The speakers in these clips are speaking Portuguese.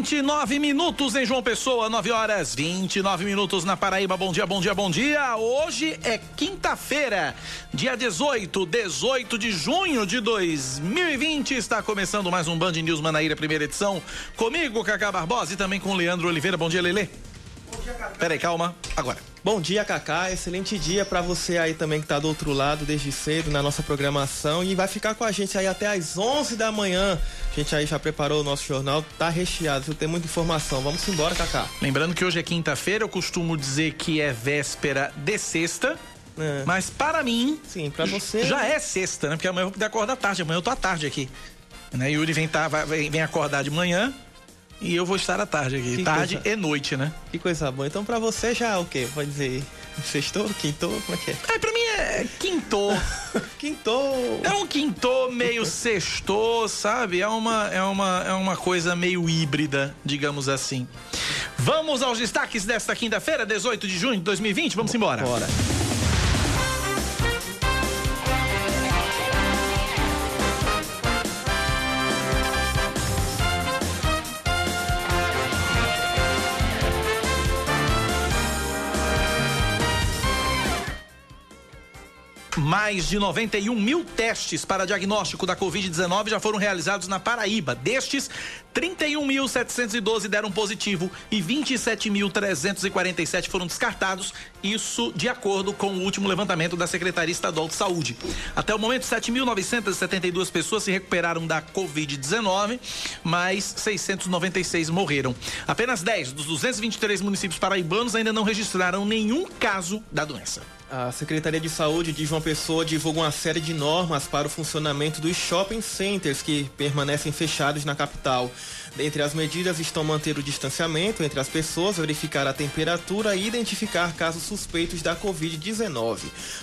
29 minutos em João Pessoa, 9 horas 29 minutos na Paraíba. Bom dia, bom dia, bom dia. Hoje é quinta-feira, dia 18, 18 de junho de 2020. Está começando mais um Band News Manaíra, primeira edição. Comigo, Cacá Barbosa e também com Leandro Oliveira. Bom dia, Lele. Bom dia, Cacá. Peraí, calma. Agora. Bom dia, Cacá. Excelente dia para você aí também que está do outro lado desde cedo na nossa programação e vai ficar com a gente aí até às 11 da manhã. A gente aí já preparou o nosso jornal, tá recheado, tem muita informação. Vamos embora, Cacá. Lembrando que hoje é quinta-feira, eu costumo dizer que é véspera de sexta. É. Mas para mim. Sim, para você. Já é sexta, né? Porque amanhã eu vou poder acordar tarde. Amanhã eu tô à tarde aqui. Né? Yuri vem, tá, vai, vem acordar de manhã e eu vou estar à tarde aqui. Que tarde coisa... e noite, né? Que coisa boa. Então, pra você já o quê? Pode dizer sextou, quintou, como é que é? É, pra mim é quintou. quintou. É um quintou meio sextou, sabe? É uma, é, uma, é uma coisa meio híbrida, digamos assim. Vamos aos destaques desta quinta-feira, 18 de junho de 2020? Vamos embora. Bora. Mais de 91 mil testes para diagnóstico da Covid-19 já foram realizados na Paraíba. Destes, 31.712 deram positivo e 27.347 foram descartados. Isso de acordo com o último levantamento da Secretaria Estadual de Saúde. Até o momento, 7.972 pessoas se recuperaram da Covid-19, mas 696 morreram. Apenas 10 dos 223 municípios paraibanos ainda não registraram nenhum caso da doença. A Secretaria de Saúde de João Pessoa divulga uma série de normas para o funcionamento dos shopping centers que permanecem fechados na capital. Dentre as medidas estão manter o distanciamento entre as pessoas, verificar a temperatura e identificar casos suspeitos da Covid-19.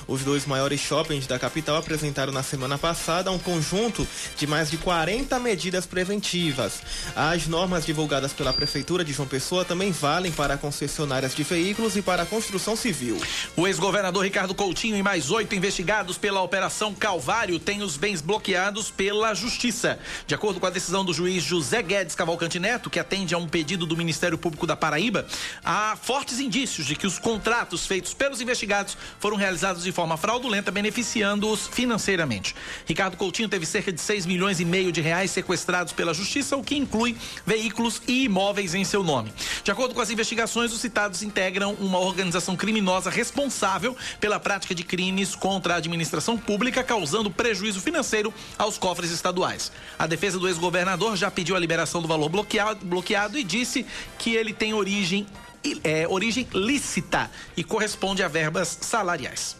Os dois maiores shoppings da capital apresentaram na semana passada um conjunto de mais de 40 medidas preventivas. As normas divulgadas pela Prefeitura de João Pessoa também valem para concessionárias de veículos e para a construção civil. O ex-governador Ricardo Coutinho e mais oito investigados pela Operação Calvário têm os bens bloqueados pela Justiça. De acordo com a decisão do juiz José Guedes Cavalcante Neto, que atende a um pedido do Ministério Público da Paraíba, há fortes indícios de que os contratos feitos pelos investigados foram realizados de forma fraudulenta, beneficiando-os financeiramente. Ricardo Coutinho teve cerca de 6 milhões e meio de reais sequestrados pela Justiça, o que inclui veículos e imóveis em seu nome. De acordo com as investigações, os citados integram uma organização criminosa responsável pela prática de crimes contra a administração pública, causando prejuízo financeiro aos cofres estaduais. A defesa do ex-governador já pediu a liberação do do valor bloqueado, bloqueado e disse que ele tem origem, é, origem lícita e corresponde a verbas salariais.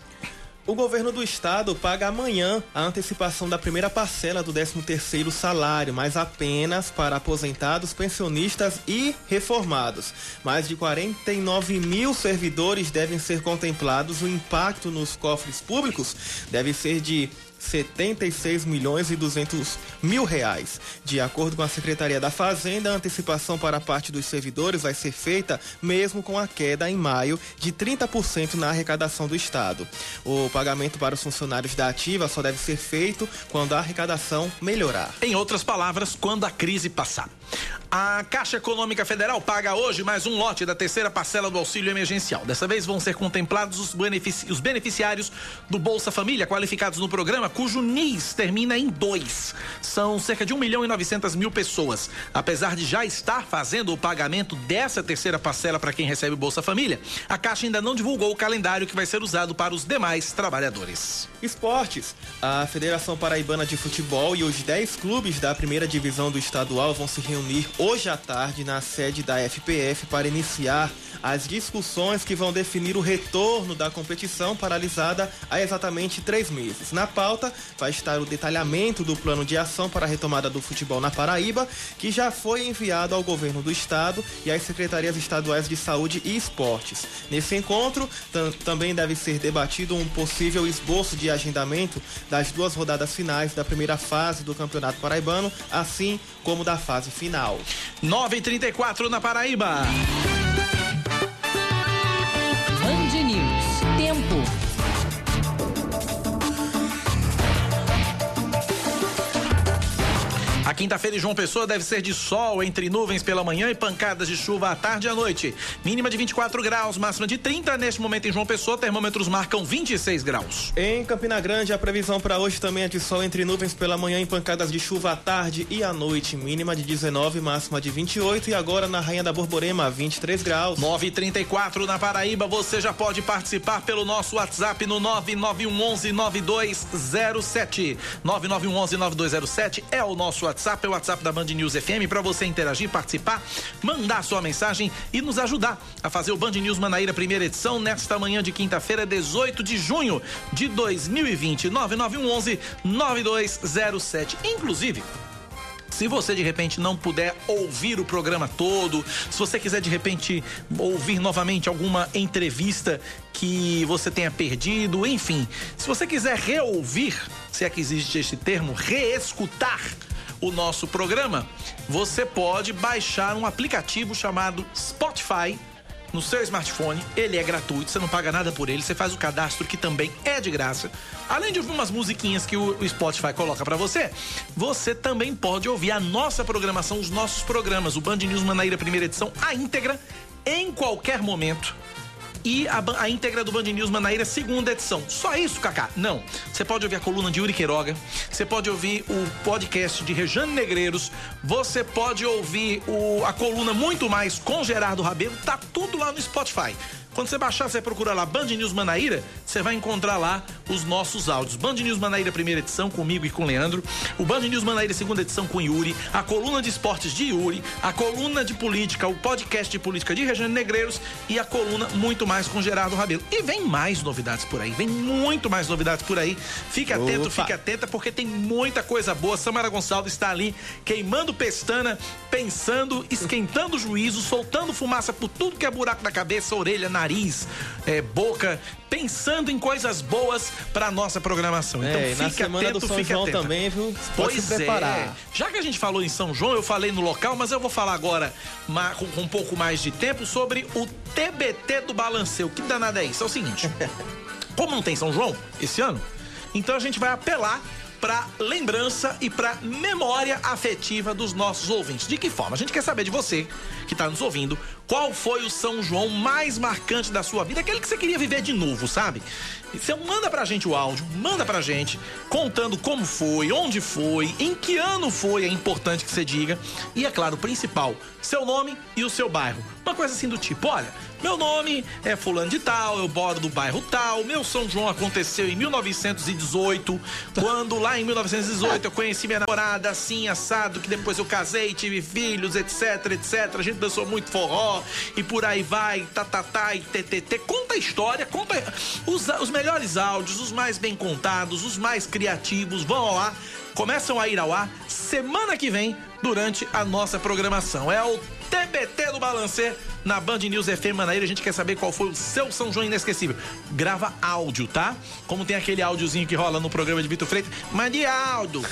O governo do estado paga amanhã a antecipação da primeira parcela do 13º salário, mas apenas para aposentados, pensionistas e reformados. Mais de 49 mil servidores devem ser contemplados. O impacto nos cofres públicos deve ser de 76 milhões e 200 mil reais. De acordo com a Secretaria da Fazenda, a antecipação para a parte dos servidores vai ser feita mesmo com a queda em maio de 30% na arrecadação do Estado. O pagamento para os funcionários da ativa só deve ser feito quando a arrecadação melhorar. Em outras palavras, quando a crise passar. A Caixa Econômica Federal paga hoje mais um lote da terceira parcela do auxílio emergencial. Dessa vez vão ser contemplados os, os beneficiários do Bolsa Família qualificados no programa, cujo NIS termina em 2. São cerca de 1 milhão e 900 mil pessoas. Apesar de já estar fazendo o pagamento dessa terceira parcela para quem recebe o Bolsa Família, a Caixa ainda não divulgou o calendário que vai ser usado para os demais trabalhadores. Esportes. A Federação Paraibana de Futebol e os 10 clubes da primeira divisão do estadual vão se reunir hoje à tarde na sede da FPF para iniciar as discussões que vão definir o retorno da competição paralisada há exatamente três meses. Na pauta vai estar o detalhamento do plano de ação para a retomada do futebol na Paraíba, que já foi enviado ao governo do estado e às secretarias estaduais de saúde e esportes. Nesse encontro também deve ser debatido um possível esboço de agendamento das duas rodadas finais da primeira fase do Campeonato Paraibano, assim como da fase final. 9:34 na Paraíba. Quinta-feira em João Pessoa deve ser de sol entre nuvens pela manhã e pancadas de chuva à tarde e à noite. Mínima de 24 graus, máxima de 30. Neste momento em João Pessoa, termômetros marcam 26 graus. Em Campina Grande, a previsão para hoje também é de sol entre nuvens pela manhã e pancadas de chuva à tarde e à noite. Mínima de 19, máxima de 28. E agora na Rainha da Borborema, 23 graus. 934 na Paraíba. Você já pode participar pelo nosso WhatsApp no 99111 9207. 9911 9207 é o nosso WhatsApp WhatsApp, é o WhatsApp da Band News FM para você interagir, participar, mandar sua mensagem e nos ajudar a fazer o Band News Manaíra primeira edição nesta manhã de quinta-feira, 18 de junho de 2020. 9911 9207. Inclusive, se você de repente não puder ouvir o programa todo, se você quiser de repente ouvir novamente alguma entrevista que você tenha perdido, enfim, se você quiser reouvir, se é que existe este termo, reescutar o nosso programa, você pode baixar um aplicativo chamado Spotify no seu smartphone. Ele é gratuito, você não paga nada por ele, você faz o cadastro que também é de graça. Além de ouvir umas musiquinhas que o Spotify coloca para você, você também pode ouvir a nossa programação, os nossos programas, o Band News Manaíra primeira edição, a íntegra, em qualquer momento e a, a íntegra do Band News Manaíra, segunda edição. Só isso, Kaká? Não. Você pode ouvir a coluna de Yuri Queiroga, você pode ouvir o podcast de Rejane Negreiros, você pode ouvir o, a coluna Muito Mais com Gerardo Rabelo, tá tudo lá no Spotify. Quando você baixar, você procura lá Band News Manaíra, você vai encontrar lá os nossos áudios. Band News Manaíra, primeira edição, comigo e com o Leandro. O Band News Manaíra, segunda edição, com Yuri. A coluna de esportes de Yuri. A coluna de política, o podcast de política de Regiane Negreiros. E a coluna muito mais com Gerardo Rabelo. E vem mais novidades por aí. Vem muito mais novidades por aí. Fique atento, Opa. fique atenta, porque tem muita coisa boa. Samara Gonçalves está ali queimando pestana, pensando, esquentando o juízo, soltando fumaça por tudo que é buraco na cabeça, orelha, nariz nariz, é, boca, pensando em coisas boas para nossa programação. Então é, fique atento, do São fique João atento. também, viu? Pode pois se preparar. É. Já que a gente falou em São João, eu falei no local, mas eu vou falar agora com um pouco mais de tempo sobre o TBT do Balanceio. Que danada é isso? É o seguinte. como não tem São João esse ano, então a gente vai apelar para lembrança e para memória afetiva dos nossos ouvintes. De que forma? A gente quer saber de você que está nos ouvindo qual foi o São João mais marcante da sua vida, aquele que você queria viver de novo, sabe? Você manda pra gente o áudio, manda pra gente contando como foi, onde foi, em que ano foi, é importante que você diga. E é claro, o principal, seu nome e o seu bairro. Uma coisa assim do tipo, olha, meu nome é fulano de tal, eu moro do bairro tal, meu São João aconteceu em 1918, quando lá em 1918 eu conheci minha namorada assim, assado, que depois eu casei, tive filhos, etc, etc. A gente dançou muito forró e por aí vai, tá, tá, tá, e ttt. Conta a história, conta os, os melhores áudios, os mais bem contados, os mais criativos, vão ao ar, começam a ir ao ar semana que vem durante a nossa programação. É o TBT do Balancê na Band News FM Manaíra. A gente quer saber qual foi o seu São João inesquecível. Grava áudio, tá? Como tem aquele áudiozinho que rola no programa de Vitor Freitas. Mande áudio.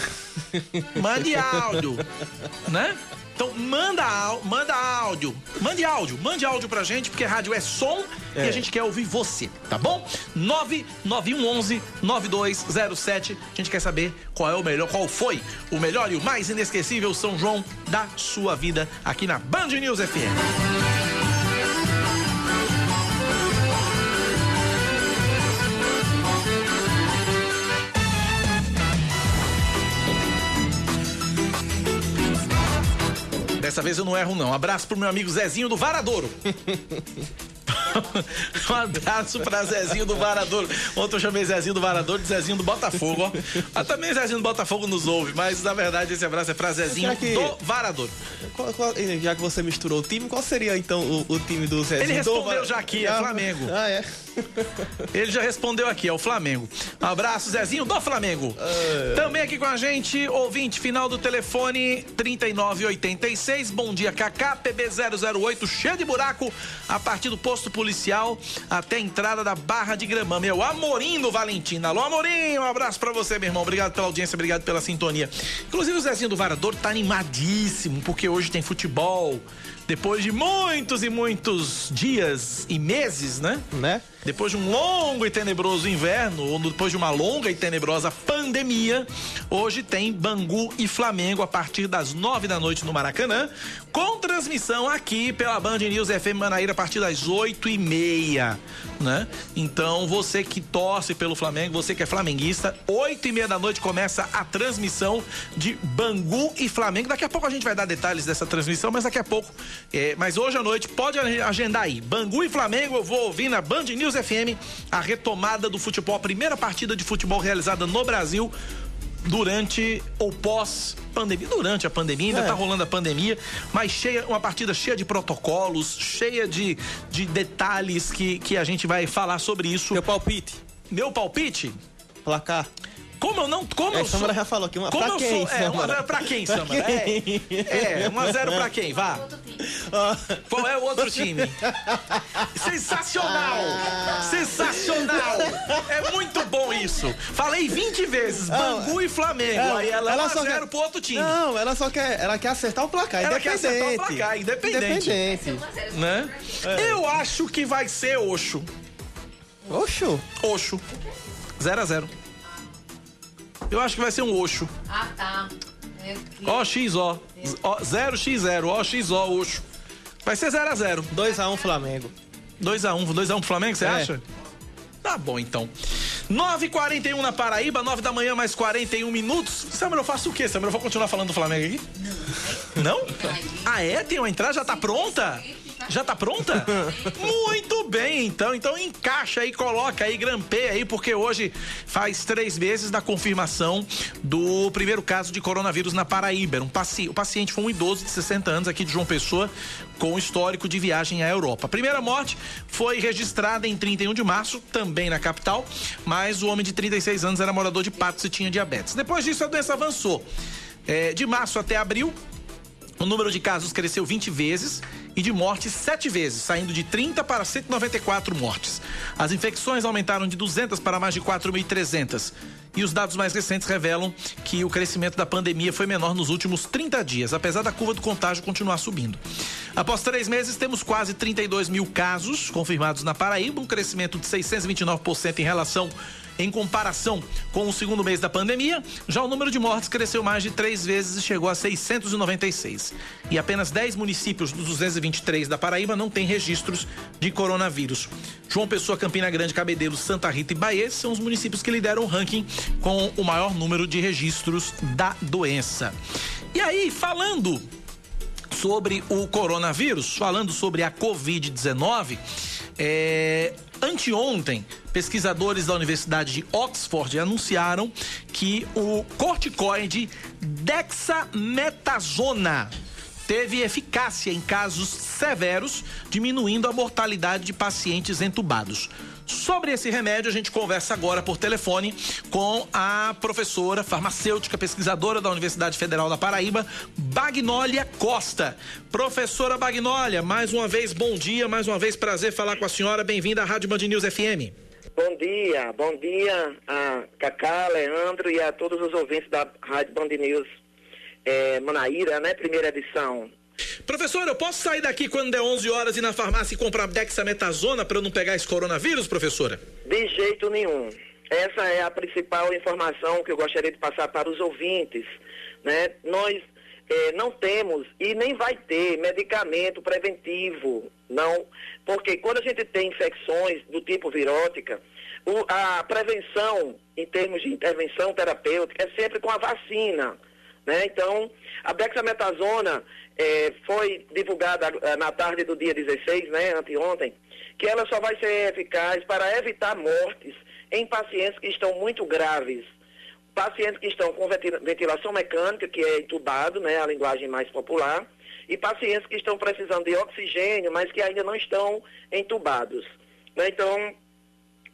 Mande áudio. né? Então manda, manda áudio, mande áudio, mande áudio pra gente, porque rádio é som é. e a gente quer ouvir você, tá bom? 99111 9207. A gente quer saber qual é o melhor, qual foi o melhor e o mais inesquecível São João da sua vida aqui na Band News FM. Dessa vez eu não erro, não. Abraço pro meu amigo Zezinho do Varadouro. um abraço pra Zezinho do Varador. Ontem eu chamei Zezinho do Varador de Zezinho do Botafogo, ó. Ah, também Zezinho do Botafogo nos ouve, mas na verdade esse abraço é pra Zezinho que... do Varador. Qual, qual, já que você misturou o time, qual seria então o, o time do Zezinho? Ele respondeu do... já aqui, é ah, Flamengo. Ah, é? Ele já respondeu aqui, é o Flamengo. Abraço, Zezinho do Flamengo. É. Também aqui com a gente, ouvinte final do telefone 3986. Bom dia, Kaká, PB008, cheio de buraco, a partir do posto policial até a entrada da Barra de Gramã. Meu Amorim do Valentina. Alô, Amorim, um abraço para você, meu irmão. Obrigado pela audiência, obrigado pela sintonia. Inclusive, o Zezinho do Varador tá animadíssimo, porque hoje tem futebol. Depois de muitos e muitos dias e meses, né? Né? Depois de um longo e tenebroso inverno, ou depois de uma longa e tenebrosa pandemia, hoje tem Bangu e Flamengo a partir das nove da noite no Maracanã, com transmissão aqui pela Band News FM Manaíra a partir das oito e meia, né? Então, você que torce pelo Flamengo, você que é flamenguista, oito e meia da noite começa a transmissão de Bangu e Flamengo. Daqui a pouco a gente vai dar detalhes dessa transmissão, mas daqui a pouco, é, mas hoje à noite, pode agendar aí. Bangu e Flamengo, eu vou ouvir na Band News FM, a retomada do futebol, a primeira partida de futebol realizada no Brasil durante ou pós pandemia, durante a pandemia, ainda é. tá rolando a pandemia, mas cheia, uma partida cheia de protocolos, cheia de, de detalhes que, que a gente vai falar sobre isso. Meu palpite. Meu palpite? Placar. Como eu não. Como é, eu Samara já falou aqui. Uma, como pra eu quem, sou. É, 1x0 pra quem, Samara? É, 1x0 é, pra quem? Vá. Qual é o outro time? Sensacional! Sensacional! É muito bom isso. Falei 20 vezes, Bangu e Flamengo. Ela, aí ela, ela 1 0 quer... pro outro time. Não, ela só quer, ela quer acertar o placar, ela independente. Quer acertar o placar, independente. Independente. Né? É. Eu acho que vai ser Oxo. Oxo? Oxo. 0 a 0 eu acho que vai ser um Oxo. Ah, tá. Ó. 0x0, ó, X, ó, Oxo. Vai ser 0x0. 2x1 Flamengo. 2x1, 2x1 Flamengo, você é. acha? Tá bom, então. 9h41 na Paraíba, 9 da manhã, mais 41 minutos. Samuel, eu faço o quê, Samuel? Eu vou continuar falando do Flamengo aqui? Não. Não? Ah, é? Tem uma entrada? Já tá pronta? Já tá pronta? Muito bem, então. Então encaixa aí, coloca aí, grampeia aí, porque hoje faz três meses da confirmação do primeiro caso de coronavírus na Paraíba. Um paci... O paciente foi um idoso de 60 anos aqui de João Pessoa, com histórico de viagem à Europa. A primeira morte foi registrada em 31 de março, também na capital, mas o homem de 36 anos era morador de Patos e tinha diabetes. Depois disso, a doença avançou. É, de março até abril, o número de casos cresceu 20 vezes e de mortes 7 vezes, saindo de 30 para 194 mortes. As infecções aumentaram de 200 para mais de 4.300. E os dados mais recentes revelam que o crescimento da pandemia foi menor nos últimos 30 dias, apesar da curva do contágio continuar subindo. Após três meses, temos quase 32 mil casos confirmados na Paraíba, um crescimento de 629% em relação em comparação com o segundo mês da pandemia, já o número de mortes cresceu mais de três vezes e chegou a 696. E apenas 10 municípios dos 223 da Paraíba não têm registros de coronavírus. João Pessoa, Campina Grande, Cabedelo, Santa Rita e Bahia são os municípios que lideram o ranking com o maior número de registros da doença. E aí, falando sobre o coronavírus, falando sobre a Covid-19, é, anteontem, pesquisadores da Universidade de Oxford anunciaram que o corticoide dexametasona teve eficácia em casos severos, diminuindo a mortalidade de pacientes entubados. Sobre esse remédio, a gente conversa agora por telefone com a professora farmacêutica pesquisadora da Universidade Federal da Paraíba, Bagnólia Costa. Professora Bagnólia, mais uma vez, bom dia, mais uma vez, prazer falar com a senhora. Bem-vinda à Rádio Band News FM. Bom dia, bom dia a Cacá, Leandro e a todos os ouvintes da Rádio Band News é, Manaíra, né? Primeira edição. Professor, eu posso sair daqui quando der 11 horas e na farmácia e comprar dexametasona para eu não pegar esse coronavírus, professora? De jeito nenhum. Essa é a principal informação que eu gostaria de passar para os ouvintes. Né? Nós eh, não temos e nem vai ter medicamento preventivo, não, porque quando a gente tem infecções do tipo virótica, o, a prevenção em termos de intervenção terapêutica é sempre com a vacina. Né? Então, a dexametasona é, foi divulgada ah, na tarde do dia 16, né, anteontem, que ela só vai ser eficaz para evitar mortes em pacientes que estão muito graves. Pacientes que estão com ventilação mecânica, que é entubado, né, a linguagem mais popular, e pacientes que estão precisando de oxigênio, mas que ainda não estão entubados. Né? Então,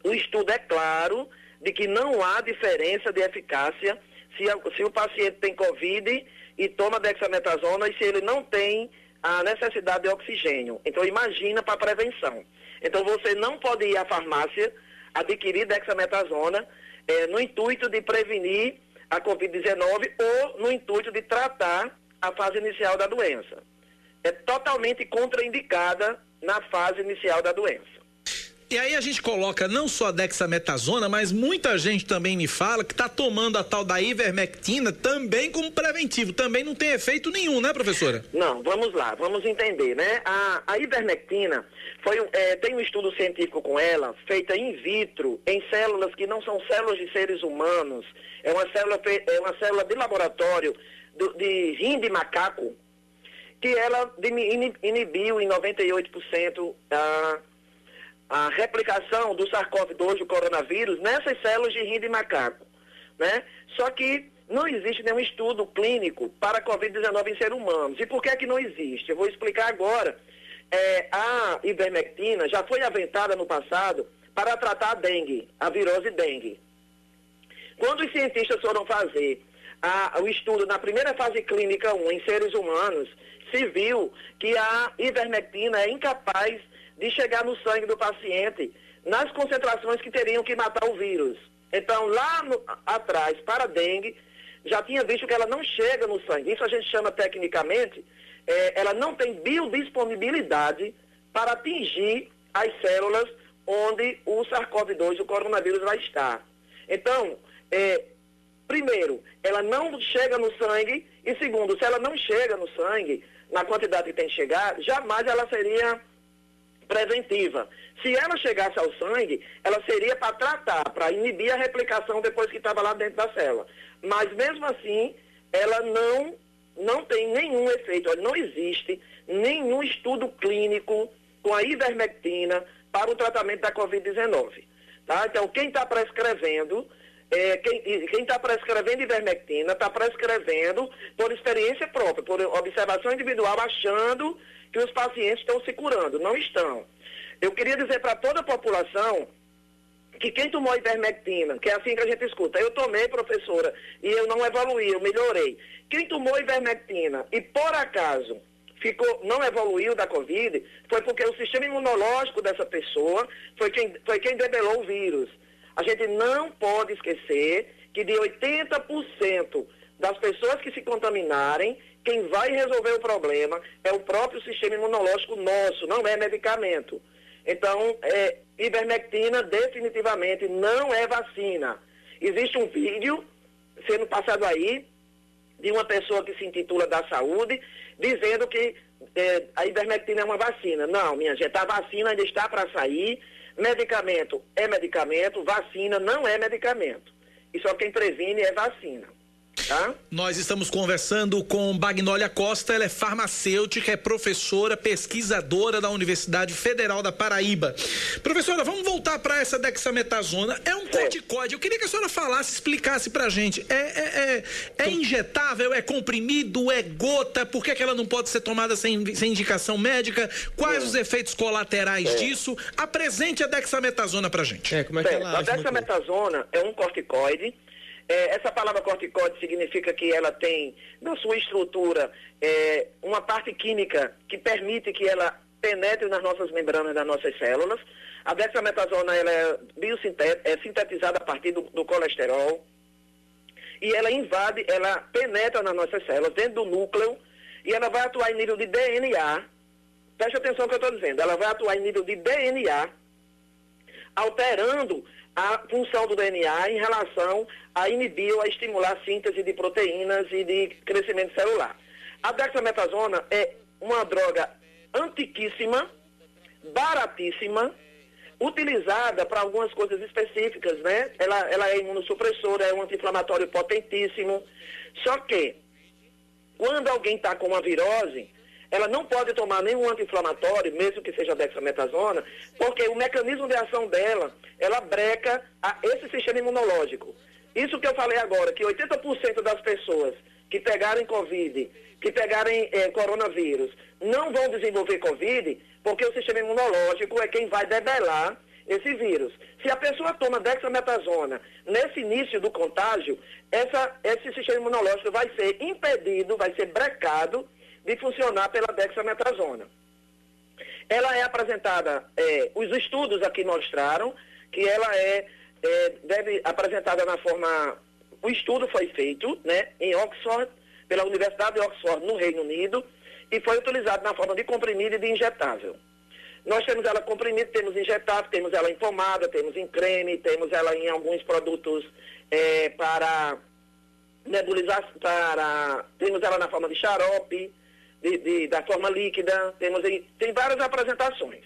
o estudo é claro de que não há diferença de eficácia se, se o paciente tem Covid e toma dexametasona e se ele não tem a necessidade de oxigênio. Então, imagina para prevenção. Então, você não pode ir à farmácia adquirir dexametasona eh, no intuito de prevenir a Covid-19 ou no intuito de tratar a fase inicial da doença. É totalmente contraindicada na fase inicial da doença. E aí a gente coloca não só a dexametasona, mas muita gente também me fala que está tomando a tal da ivermectina também como preventivo. Também não tem efeito nenhum, né, professora? Não, vamos lá, vamos entender, né? A, a ivermectina foi, é, tem um estudo científico com ela, feita in vitro, em células que não são células de seres humanos. É uma célula, é uma célula de laboratório do, de rim de macaco, que ela inibiu em 98% a a replicação do SARS-CoV-2, o coronavírus, nessas células de rim de macaco. Né? Só que não existe nenhum estudo clínico para a Covid-19 em seres humanos. E por que é que não existe? Eu vou explicar agora. É, a ivermectina já foi aventada no passado para tratar a dengue, a virose dengue. Quando os cientistas foram fazer a, o estudo na primeira fase clínica 1 em seres humanos, se viu que a ivermectina é incapaz de chegar no sangue do paciente nas concentrações que teriam que matar o vírus. Então, lá no, atrás, para a dengue, já tinha visto que ela não chega no sangue. Isso a gente chama tecnicamente, é, ela não tem biodisponibilidade para atingir as células onde o SARS-CoV-2, o coronavírus, vai estar. Então, é, primeiro, ela não chega no sangue, e segundo, se ela não chega no sangue, na quantidade que tem que chegar, jamais ela seria preventiva. Se ela chegasse ao sangue, ela seria para tratar, para inibir a replicação depois que estava lá dentro da célula. Mas mesmo assim, ela não, não tem nenhum efeito, não existe nenhum estudo clínico com a ivermectina para o tratamento da Covid-19. Tá? Então, quem está prescrevendo, é, quem está prescrevendo ivermectina, está prescrevendo por experiência própria, por observação individual, achando que os pacientes estão se curando. Não estão. Eu queria dizer para toda a população que quem tomou ivermectina, que é assim que a gente escuta, eu tomei, professora, e eu não evoluí, eu melhorei. Quem tomou ivermectina e por acaso ficou, não evoluiu da Covid, foi porque o sistema imunológico dessa pessoa foi quem, foi quem debelou o vírus. A gente não pode esquecer que de 80% das pessoas que se contaminarem, quem vai resolver o problema é o próprio sistema imunológico nosso, não é medicamento. Então, é, ivermectina definitivamente não é vacina. Existe um vídeo sendo passado aí de uma pessoa que se intitula da saúde, dizendo que é, a ivermectina é uma vacina. Não, minha gente, a vacina ainda está para sair. Medicamento é medicamento, vacina não é medicamento. E só quem previne é vacina. Tá? Nós estamos conversando com Bagnólia Costa, ela é farmacêutica, é professora, pesquisadora da Universidade Federal da Paraíba. Professora, vamos voltar para essa dexametasona. É um corticoide. Eu queria que a senhora falasse, explicasse pra gente. É, é, é, é injetável, é comprimido, é gota? Por que, que ela não pode ser tomada sem, sem indicação médica? Quais é. os efeitos colaterais é. disso? Apresente a dexametasona pra gente. É, como é que ela A dexametasona é um corticoide é, essa palavra corticóide significa que ela tem na sua estrutura é, uma parte química que permite que ela penetre nas nossas membranas das nossas células. A dexametasona ela é, é sintetizada a partir do, do colesterol e ela invade, ela penetra nas nossas células, dentro do núcleo, e ela vai atuar em nível de DNA. Preste atenção no que eu estou dizendo. Ela vai atuar em nível de DNA, alterando a função do DNA em relação a inibir ou a estimular a síntese de proteínas e de crescimento celular. A dexametasona é uma droga antiquíssima, baratíssima, utilizada para algumas coisas específicas, né? Ela, ela é imunossupressora, é um anti-inflamatório potentíssimo. Só que, quando alguém está com uma virose, ela não pode tomar nenhum anti-inflamatório, mesmo que seja dexametasona, porque o mecanismo de ação dela, ela breca a esse sistema imunológico. Isso que eu falei agora, que 80% das pessoas que pegarem Covid, que pegarem eh, coronavírus, não vão desenvolver Covid, porque o sistema imunológico é quem vai debelar esse vírus. Se a pessoa toma dexametasona nesse início do contágio, essa, esse sistema imunológico vai ser impedido, vai ser brecado de funcionar pela dexametasona. Ela é apresentada, é, os estudos aqui mostraram que ela é, é deve apresentada na forma, o estudo foi feito, né, em Oxford, pela Universidade de Oxford, no Reino Unido, e foi utilizado na forma de comprimido e de injetável. Nós temos ela comprimida, temos injetável, temos ela em pomada, temos em creme, temos ela em alguns produtos é, para nebulizar, para, temos ela na forma de xarope, de, de, da forma líquida, temos em, tem várias apresentações,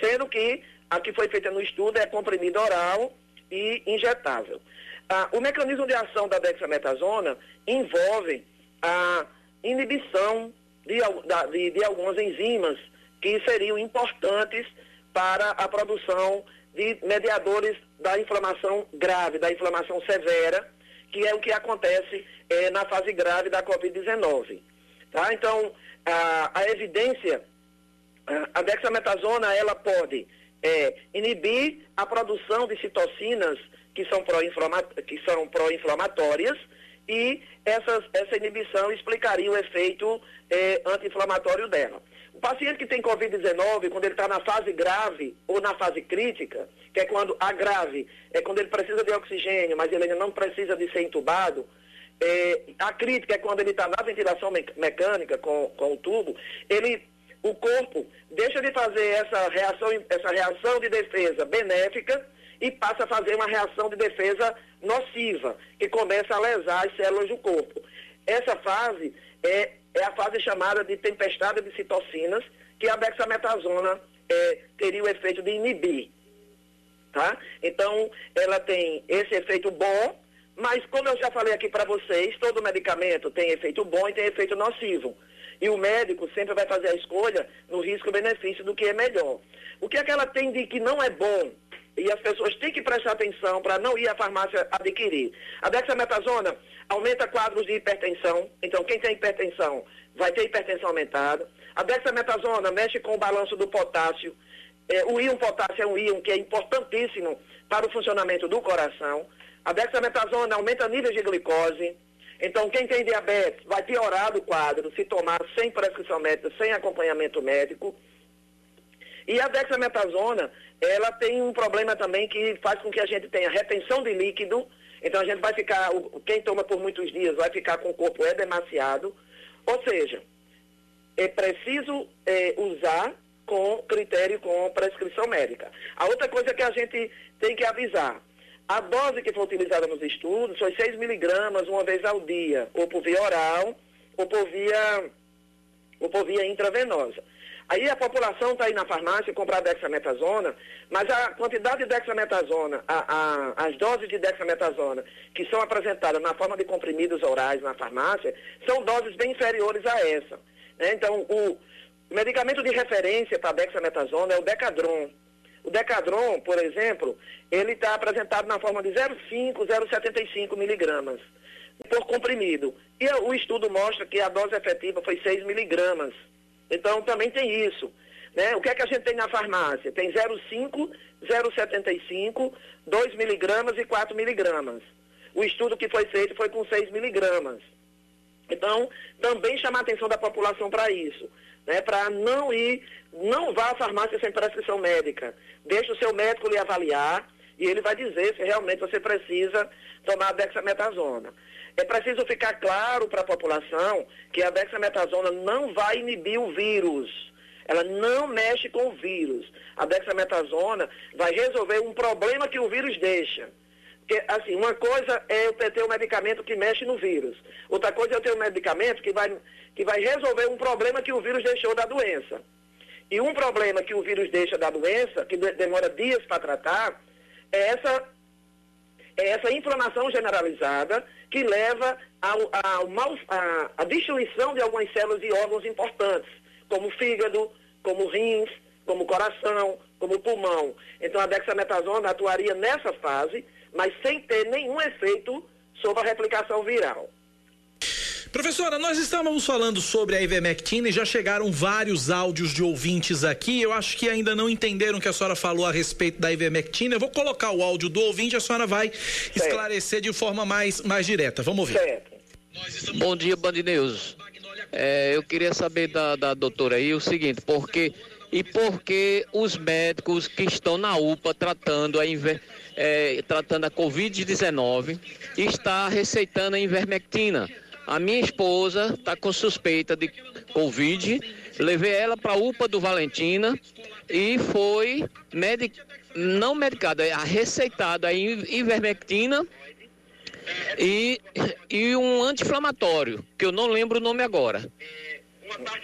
sendo que a que foi feita no estudo é comprimido oral e injetável. Ah, o mecanismo de ação da dexametasona envolve a inibição de, de, de algumas enzimas que seriam importantes para a produção de mediadores da inflamação grave, da inflamação severa, que é o que acontece é, na fase grave da Covid-19. Tá? Então, a, a evidência, a, dexametasona, ela pode é, inibir a produção de citocinas que são pró-inflamatórias e essas, essa inibição explicaria o efeito é, anti-inflamatório dela. O paciente que tem Covid-19, quando ele está na fase grave ou na fase crítica, que é quando a grave é quando ele precisa de oxigênio, mas ele ainda não precisa de ser entubado, é, a crítica é quando ele está na ventilação me mecânica com, com o tubo, ele, o corpo deixa de fazer essa reação, essa reação de defesa benéfica e passa a fazer uma reação de defesa nociva, que começa a lesar as células do corpo. Essa fase é é a fase chamada de tempestade de citocinas, que a dexametasona é, teria o efeito de inibir. Tá? Então, ela tem esse efeito bom, mas como eu já falei aqui para vocês, todo medicamento tem efeito bom e tem efeito nocivo. E o médico sempre vai fazer a escolha no risco-benefício do que é melhor. O que é que ela tem de que não é bom? E as pessoas têm que prestar atenção para não ir à farmácia adquirir. A dexametasona aumenta quadros de hipertensão. Então, quem tem hipertensão vai ter hipertensão aumentada. A dexametasona mexe com o balanço do potássio. É, o íon potássio é um íon que é importantíssimo para o funcionamento do coração. A dexametasona aumenta níveis de glicose. Então, quem tem diabetes vai piorar o quadro se tomar sem prescrição médica, sem acompanhamento médico. E a dexametasona, ela tem um problema também que faz com que a gente tenha retenção de líquido então a gente vai ficar, quem toma por muitos dias vai ficar com o corpo é demasiado. Ou seja, é preciso é, usar com critério, com prescrição médica. A outra coisa que a gente tem que avisar, a dose que foi utilizada nos estudos foi 6 miligramas uma vez ao dia, ou por via oral, ou por via, ou por via intravenosa. Aí a população está aí na farmácia comprar dexametasona, mas a quantidade de dexametasona, a, a, as doses de dexametasona que são apresentadas na forma de comprimidos orais na farmácia, são doses bem inferiores a essa. Né? Então, o medicamento de referência para dexametasona é o Decadron. O Decadron, por exemplo, ele está apresentado na forma de 0,5, 0,75 miligramas por comprimido. E o estudo mostra que a dose efetiva foi 6 miligramas. Então também tem isso. Né? O que é que a gente tem na farmácia? Tem 0,5, 0,75, 2 miligramas e 4 miligramas. O estudo que foi feito foi com 6 miligramas. Então, também chamar a atenção da população para isso. Né? Para não ir, não vá à farmácia sem prescrição médica. Deixe o seu médico lhe avaliar e ele vai dizer se realmente você precisa tomar dexametasona. É preciso ficar claro para a população que a dexametasona não vai inibir o vírus. Ela não mexe com o vírus. A dexametasona vai resolver um problema que o vírus deixa. Porque, assim, uma coisa é eu ter um medicamento que mexe no vírus. Outra coisa é eu ter um medicamento que vai, que vai resolver um problema que o vírus deixou da doença. E um problema que o vírus deixa da doença, que demora dias para tratar, é essa, é essa inflamação generalizada que leva ao, ao mal, à, à destruição de algumas células e órgãos importantes, como fígado, como rins, como coração, como pulmão. Então a dexametasona atuaria nessa fase, mas sem ter nenhum efeito sobre a replicação viral. Professora, nós estávamos falando sobre a ivermectina e já chegaram vários áudios de ouvintes aqui. Eu acho que ainda não entenderam o que a senhora falou a respeito da ivermectina. Eu vou colocar o áudio do ouvinte e a senhora vai certo. esclarecer de forma mais, mais direta. Vamos ouvir. Certo. Bom dia, Bandineus. É, eu queria saber da, da doutora aí o seguinte, porque e por que os médicos que estão na UPA tratando a, é, tratando a Covid-19 está receitando a ivermectina? A minha esposa está com suspeita de Covid. Levei ela para a UPA do Valentina e foi medic... não medicada, é receitada a ivermectina e, e um anti-inflamatório, que eu não lembro o nome agora.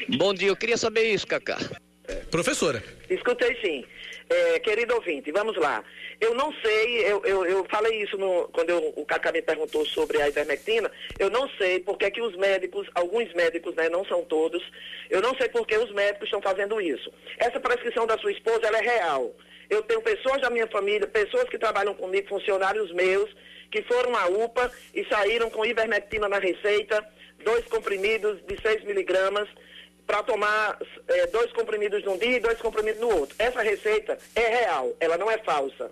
Bom dia, eu queria saber isso, Cacá. Professora. Escutei sim. É, querido ouvinte, vamos lá. Eu não sei, eu, eu, eu falei isso no, quando eu, o Cacá me perguntou sobre a ivermectina, eu não sei porque que os médicos, alguns médicos, né, não são todos, eu não sei por que os médicos estão fazendo isso. Essa prescrição da sua esposa, ela é real. Eu tenho pessoas da minha família, pessoas que trabalham comigo, funcionários meus, que foram à UPA e saíram com ivermectina na receita, dois comprimidos de 6 miligramas, para tomar é, dois comprimidos num dia e dois comprimidos no outro. Essa receita é real, ela não é falsa.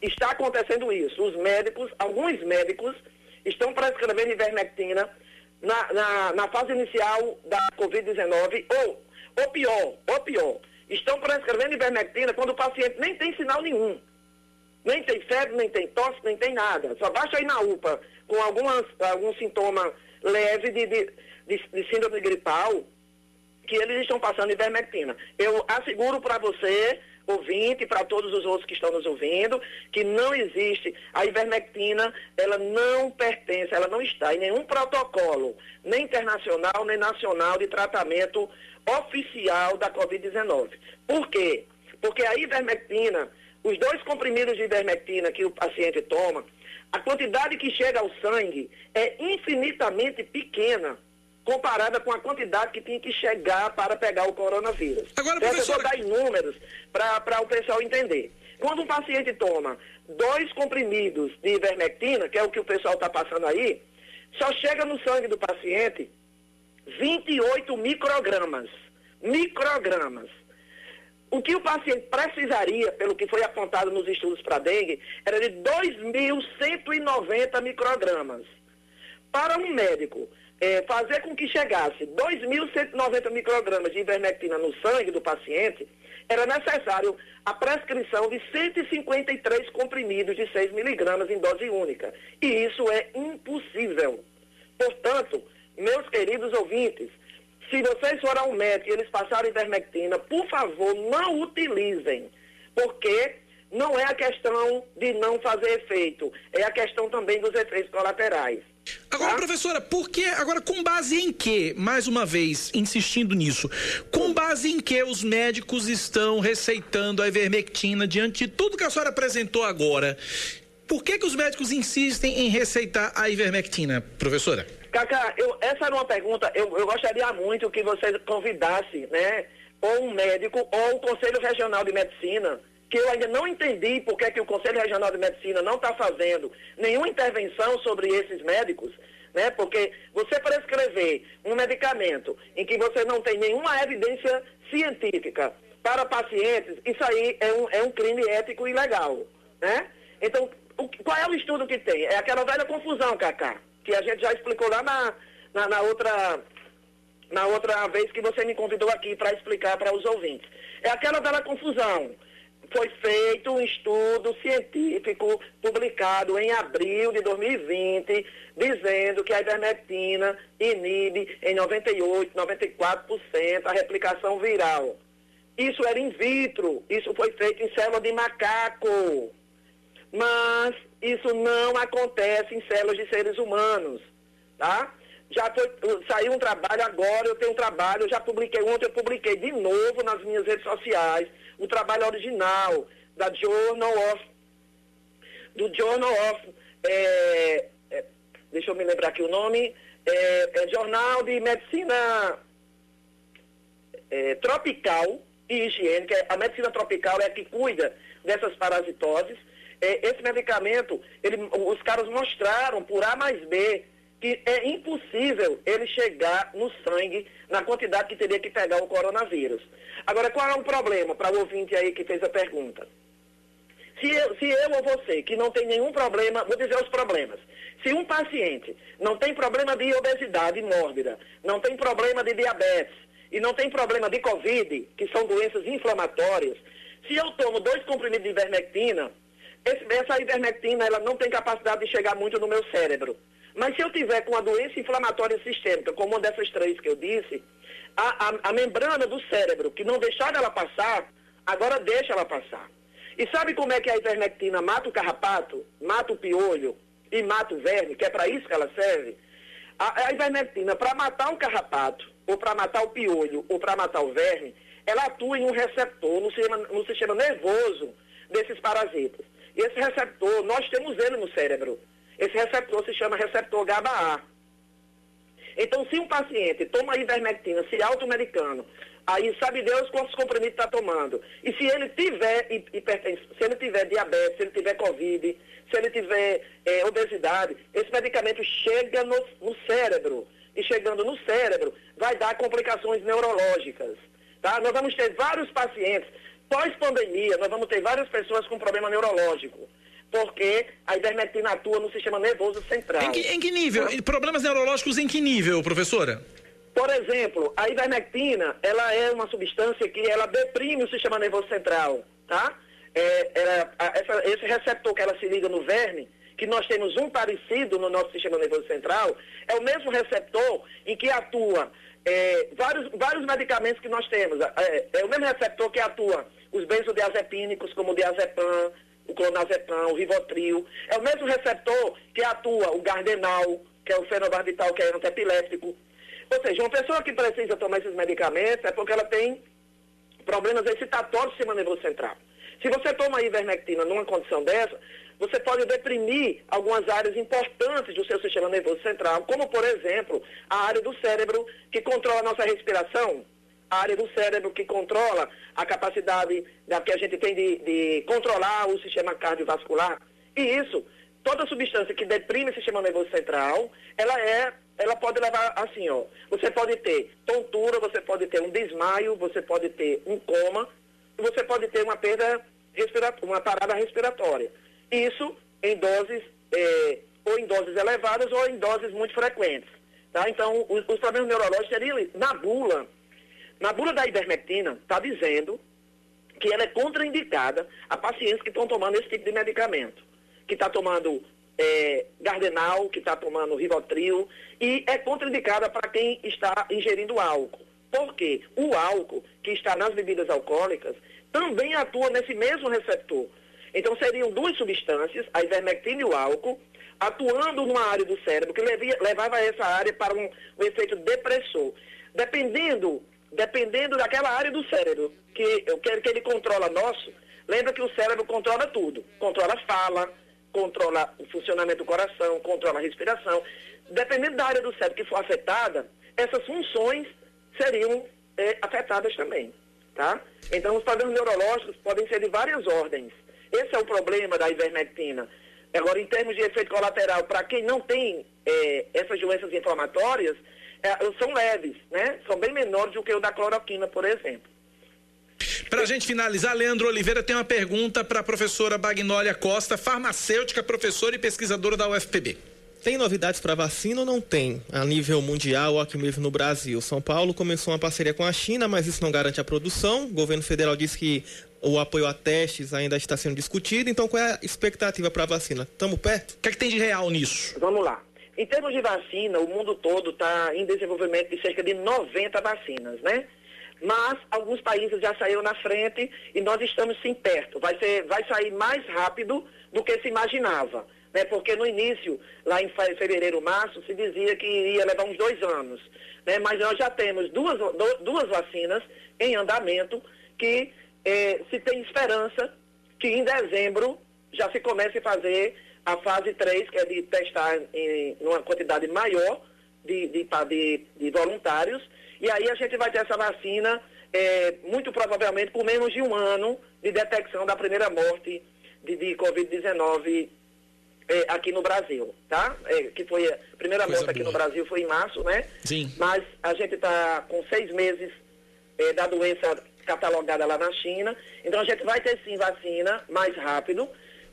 Está acontecendo isso. Os médicos, alguns médicos, estão prescrevendo ivermectina na, na, na fase inicial da Covid-19, ou, ou pior, ou pior, estão prescrevendo ivermectina quando o paciente nem tem sinal nenhum. Nem tem febre, nem tem tosse, nem tem nada. Só baixa ir na UPA com algumas, algum sintoma leve de, de, de, de síndrome gripal, que eles estão passando ivermectina. Eu asseguro para você, ouvinte, para todos os outros que estão nos ouvindo, que não existe. A ivermectina, ela não pertence, ela não está em nenhum protocolo, nem internacional, nem nacional, de tratamento oficial da Covid-19. Por quê? Porque a ivermectina, os dois comprimidos de ivermectina que o paciente toma, a quantidade que chega ao sangue é infinitamente pequena comparada com a quantidade que tinha que chegar para pegar o coronavírus. Agora, então, professora... Eu vou dar em números para o pessoal entender. Quando um paciente toma dois comprimidos de ivermectina, que é o que o pessoal está passando aí, só chega no sangue do paciente 28 microgramas. Microgramas. O que o paciente precisaria, pelo que foi apontado nos estudos para dengue, era de 2.190 microgramas. Para um médico é, fazer com que chegasse 2.190 microgramas de ivermectina no sangue do paciente, era necessário a prescrição de 153 comprimidos de 6 miligramas em dose única. E isso é impossível. Portanto, meus queridos ouvintes, se vocês forem ao médico e eles passarem ivermectina, por favor, não utilizem, porque não é a questão de não fazer efeito, é a questão também dos efeitos colaterais. Agora, tá? professora, por que, agora com base em que, mais uma vez, insistindo nisso, com base em que os médicos estão receitando a ivermectina diante de tudo que a senhora apresentou agora? Por que, que os médicos insistem em receitar a ivermectina, professora? Cacá, eu, essa era uma pergunta, eu, eu gostaria muito que você convidasse, né, ou um médico ou o Conselho Regional de Medicina que eu ainda não entendi porque é que o Conselho Regional de Medicina não está fazendo nenhuma intervenção sobre esses médicos, né? Porque você prescrever um medicamento em que você não tem nenhuma evidência científica para pacientes, isso aí é um, é um crime ético ilegal, né? Então, o, qual é o estudo que tem? É aquela velha confusão, Cacá, que a gente já explicou lá na, na, na outra na outra vez que você me convidou aqui para explicar para os ouvintes. É aquela velha confusão foi feito um estudo científico publicado em abril de 2020, dizendo que a ivermectina inibe em 98, 94% a replicação viral. Isso era in vitro, isso foi feito em célula de macaco. Mas isso não acontece em células de seres humanos, tá? Já foi, saiu um trabalho agora, eu tenho um trabalho, eu já publiquei ontem, eu publiquei de novo nas minhas redes sociais, o trabalho original da Journal of, do Journal of, é, é, deixa eu me lembrar aqui o nome, é, é Jornal de Medicina, é, tropical e higiênica. A medicina tropical é a que cuida dessas parasitoses. É, esse medicamento, ele, os caras mostraram por A mais B que é impossível ele chegar no sangue na quantidade que teria que pegar o coronavírus. Agora, qual é o problema para o ouvinte aí que fez a pergunta? Se eu, se eu ou você, que não tem nenhum problema, vou dizer os problemas. Se um paciente não tem problema de obesidade mórbida, não tem problema de diabetes e não tem problema de Covid, que são doenças inflamatórias, se eu tomo dois comprimidos de ivermectina, essa ivermectina ela não tem capacidade de chegar muito no meu cérebro. Mas se eu tiver com a doença inflamatória sistêmica, como uma dessas três que eu disse, a, a, a membrana do cérebro, que não deixar ela passar, agora deixa ela passar. E sabe como é que a ivermectina mata o carrapato, mata o piolho e mata o verme, que é para isso que ela serve? A, a ivermectina, para matar o carrapato, ou para matar o piolho, ou para matar o verme, ela atua em um receptor no sistema, no sistema nervoso desses parasitas. E esse receptor, nós temos ele no cérebro. Esse receptor se chama receptor GABA-A. Então, se um paciente toma ivermectina se automedicando, aí sabe Deus quantos comprimidos está tomando. E se ele tiver hipertensão, se ele tiver diabetes, se ele tiver Covid, se ele tiver é, obesidade, esse medicamento chega no, no cérebro. E chegando no cérebro, vai dar complicações neurológicas. Tá? Nós vamos ter vários pacientes, pós-pandemia, nós vamos ter várias pessoas com problema neurológico porque a ivermectina atua no sistema nervoso central. Em que, em que nível? Problemas neurológicos em que nível, professora? Por exemplo, a ivermectina, ela é uma substância que ela deprime o sistema nervoso central, tá? É, ela, essa, esse receptor que ela se liga no verme, que nós temos um parecido no nosso sistema nervoso central, é o mesmo receptor em que atua é, vários, vários medicamentos que nós temos. É, é, o mesmo receptor que atua os benzodiazepínicos, como o diazepam, o clonazepam, o rivotril. É o mesmo receptor que atua o gardenal, que é o fenobarbital, que é antiepilético. Ou seja, uma pessoa que precisa tomar esses medicamentos é porque ela tem problemas excitatórios do sistema nervoso central. Se você toma ivermectina numa condição dessa, você pode deprimir algumas áreas importantes do seu sistema nervoso central, como, por exemplo, a área do cérebro que controla a nossa respiração, área do cérebro que controla a capacidade da, que a gente tem de, de controlar o sistema cardiovascular. E isso, toda substância que deprime o sistema nervoso central, ela é, ela pode levar assim, ó. Você pode ter tontura, você pode ter um desmaio, você pode ter um coma, você pode ter uma perda respiratória, uma parada respiratória. Isso em doses, é, ou em doses elevadas ou em doses muito frequentes. Tá? Então, os, os problemas neurológicos seriam na bula na bula da ivermectina está dizendo que ela é contraindicada a pacientes que estão tomando esse tipo de medicamento, que está tomando é, Gardenal, que está tomando Rivotril, e é contraindicada para quem está ingerindo álcool. Por quê? O álcool, que está nas bebidas alcoólicas, também atua nesse mesmo receptor. Então seriam duas substâncias, a ivermectina e o álcool, atuando numa área do cérebro que levia, levava essa área para um, um efeito depressor. Dependendo dependendo daquela área do cérebro que, que, que ele controla nosso, lembra que o cérebro controla tudo. Controla a fala, controla o funcionamento do coração, controla a respiração. Dependendo da área do cérebro que for afetada, essas funções seriam é, afetadas também. Tá? Então, os problemas neurológicos podem ser de várias ordens. Esse é o problema da ivermectina. Agora, em termos de efeito colateral, para quem não tem é, essas doenças inflamatórias, são leves, né? São bem menores do que o da cloroquina, por exemplo. Para a gente finalizar, Leandro Oliveira tem uma pergunta para a professora Bagnólia Costa, farmacêutica, professora e pesquisadora da UFPB. Tem novidades para vacina ou não tem? A nível mundial ou aqui mesmo no Brasil? São Paulo começou uma parceria com a China, mas isso não garante a produção. O governo federal disse que o apoio a testes ainda está sendo discutido. Então, qual é a expectativa para a vacina? Estamos perto? O que, é que tem de real nisso? Vamos lá. Em termos de vacina, o mundo todo está em desenvolvimento de cerca de 90 vacinas, né? Mas alguns países já saíram na frente e nós estamos sim perto. Vai, ser, vai sair mais rápido do que se imaginava. Né? Porque no início, lá em fevereiro, março, se dizia que ia levar uns dois anos. Né? Mas nós já temos duas, duas vacinas em andamento que eh, se tem esperança que em dezembro já se comece a fazer a fase 3, que é de testar em uma quantidade maior de, de, de, de voluntários, e aí a gente vai ter essa vacina é, muito provavelmente por menos de um ano de detecção da primeira morte de, de Covid-19 é, aqui no Brasil, tá? É, que foi a primeira Coisa morte aqui boa. no Brasil foi em março, né? Sim. Mas a gente está com seis meses é, da doença catalogada lá na China. Então a gente vai ter sim vacina mais rápido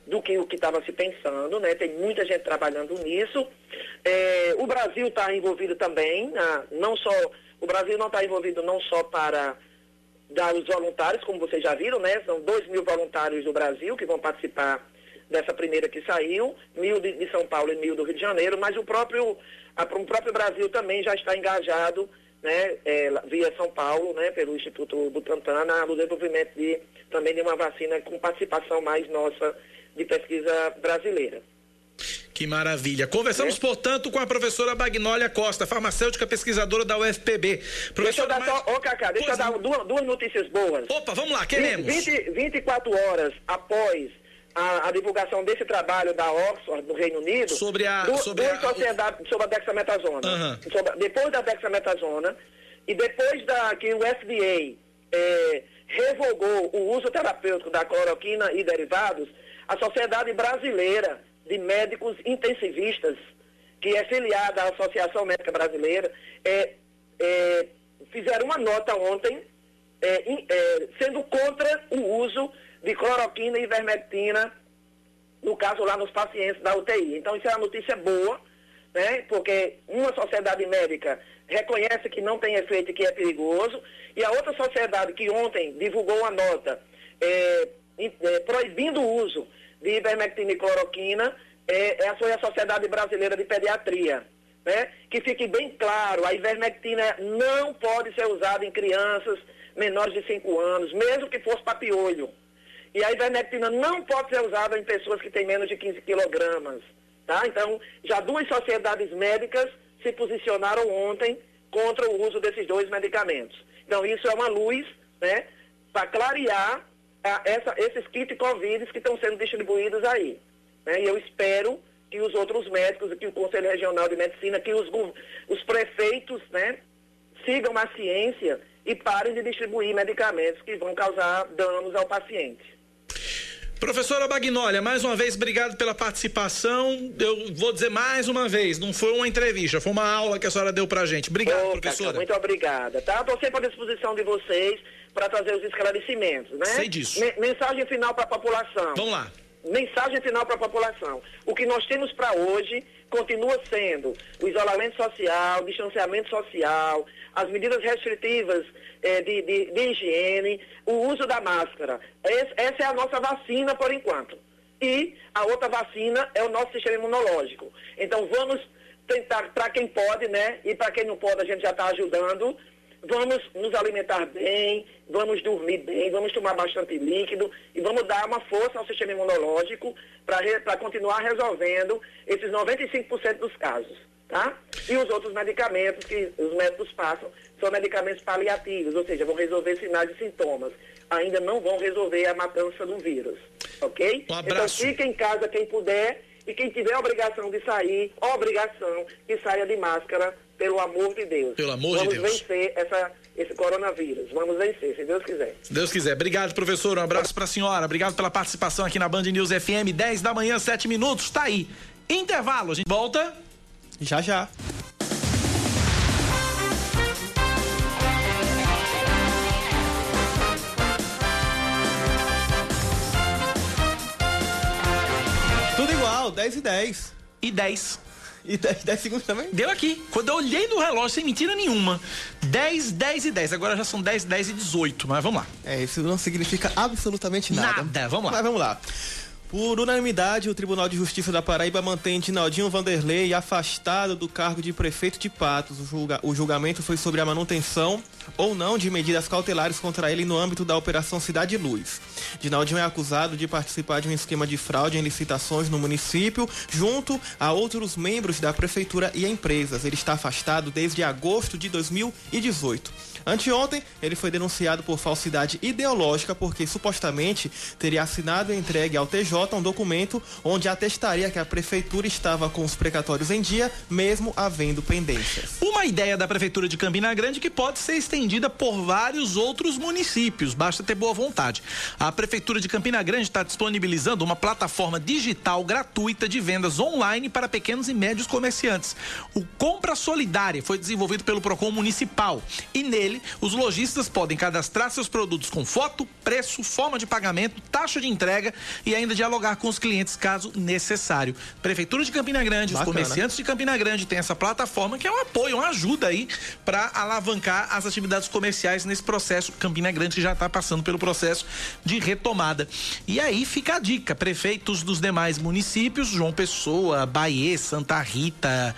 do que o que estava se pensando, né? Tem muita gente trabalhando nisso. É, o Brasil está envolvido também, ah, não só o Brasil não está envolvido não só para dar os voluntários, como vocês já viram, né? São 2 mil voluntários do Brasil que vão participar dessa primeira que saiu, mil de, de São Paulo e mil do Rio de Janeiro, mas o próprio, a, o próprio Brasil também já está engajado, né, é, via São Paulo, né, pelo Instituto Butantan, no desenvolvimento de, também de uma vacina com participação mais nossa de pesquisa brasileira. Que maravilha. Conversamos, É. portanto, com a professora Bagnólia Costa, farmacêutica pesquisadora da UFPB. Deixa eu Professora, dar só, ô Cacá, deixa eu dar duas, duas notícias boas. Opa, vamos lá, queremos. 20, 24 horas após a, a divulgação desse trabalho da Oxford, no Reino Unido, Sobre a- du- sobre a- sociedades sobre a dexametasona. Aham. Sobre- depois da dexametasona e depois da que o FDA eh, revogou o uso terapêutico da cloroquina e derivados, a Sociedade Brasileira de Médicos Intensivistas, que é filiada à Associação Médica Brasileira, eh, eh, fizeram uma nota ontem é, é, sendo contra o uso de cloroquina e ivermectina, no caso lá nos pacientes da UTI. Então isso é uma notícia boa, né? Porque uma sociedade médica reconhece que não tem efeito e que é perigoso, e a outra sociedade que ontem divulgou uma nota é, é, proibindo o uso de ivermectina e cloroquina é, é, foi a Sociedade Brasileira de Pediatria. Né? Que fique bem claro, a ivermectina não pode ser usada em crianças menores de 5 anos, mesmo que fosse para piolho. E a ivermectina não pode ser usada em pessoas que têm menos de 15 quilogramas. Tá? Então, já duas sociedades médicas se posicionaram ontem contra o uso desses dois medicamentos. Então, isso é uma luz né, para clarear ah, essa- esses kits Covid que estão sendo distribuídos aí. né? E eu espero que os outros médicos, que o Conselho Regional de Medicina, que os, os prefeitos né, sigam a ciência e parem de distribuir medicamentos que vão causar danos ao paciente. Professora Bagnólia, mais uma vez, obrigado pela participação. Eu vou dizer mais uma vez, não foi uma entrevista, foi uma aula que a senhora deu pra gente. Obrigado, Cacá, professora. muito obrigada, tá? Estou sempre à disposição de vocês para trazer os esclarecimentos, né? Sei disso. Me- mensagem final para a população. Vamos lá. Mensagem final para a população. O que nós temos para hoje continua sendo o isolamento social, o distanciamento social, as medidas restritivas eh, de, de- de higiene, o uso da máscara. Esse- essa é a nossa vacina por enquanto. E a outra vacina é o nosso sistema imunológico. Então vamos tentar, para quem pode, né? E para quem não pode, a gente já está ajudando. Vamos nos alimentar bem, vamos dormir bem, vamos tomar bastante líquido e vamos dar uma força ao sistema imunológico para continuar resolvendo esses 95% dos casos, tá? E os outros medicamentos que os médicos passam são medicamentos paliativos, ou seja, vão resolver sinais e sintomas. Ainda não vão resolver a matança do vírus, ok? Um. Então fique em casa quem puder e quem tiver obrigação de sair, obrigação que saia de máscara, pelo amor de Deus. Pelo amor de Vamos Deus. vencer essa, esse coronavírus. Vamos vencer, se Deus quiser. Se Deus quiser. Obrigado, professor. Um abraço pra senhora. Obrigado pela participação aqui na Band News FM. 10 da manhã, 7 minutos. Tá aí. Intervalo. A gente volta. Já já. Tudo igual, 10 e 10. E 10. E 10, 10 segundos também? Deu aqui. Quando eu olhei no relógio, sem mentira nenhuma. 10, 10 e 10. Agora já são 10, 10 e 18. Mas vamos lá. É, isso não significa absolutamente nada. Nada, vamos lá. Mas vamos lá. Por unanimidade, o Tribunal de Justiça da Paraíba mantém Dinaldinho Vanderlei afastado do cargo de prefeito de Patos. O, julga- o julgamento foi sobre a manutenção ou não de medidas cautelares contra ele no âmbito da Operação Cidade Luz. Dinaldinho é acusado de participar de um esquema de fraude em licitações no município, junto a outros membros da prefeitura e empresas. Ele está afastado desde agosto de 2018. Anteontem, ele foi denunciado por falsidade ideológica porque supostamente teria assinado e entregue ao TJ Um documento onde atestaria que a prefeitura estava com os precatórios em dia, mesmo havendo pendências. Uma ideia da prefeitura de Campina Grande que pode ser estendida por vários outros municípios, basta ter boa vontade. A prefeitura de Campina Grande está disponibilizando uma plataforma digital gratuita de vendas online para pequenos e médios comerciantes. O Compra Solidária foi desenvolvido pelo Procon Municipal e nele os lojistas podem cadastrar seus produtos com foto, preço, forma de pagamento, taxa de entrega e ainda dialogar com os clientes caso necessário. Prefeitura de Campina Grande, Bacana. os comerciantes de Campina Grande têm essa plataforma que é um apoio, uma ajuda aí para alavancar as atividades comerciais nesse processo. Campina Grande já está passando pelo processo de retomada. E aí fica a dica: prefeitos dos demais municípios, João Pessoa, Bahia, Santa Rita,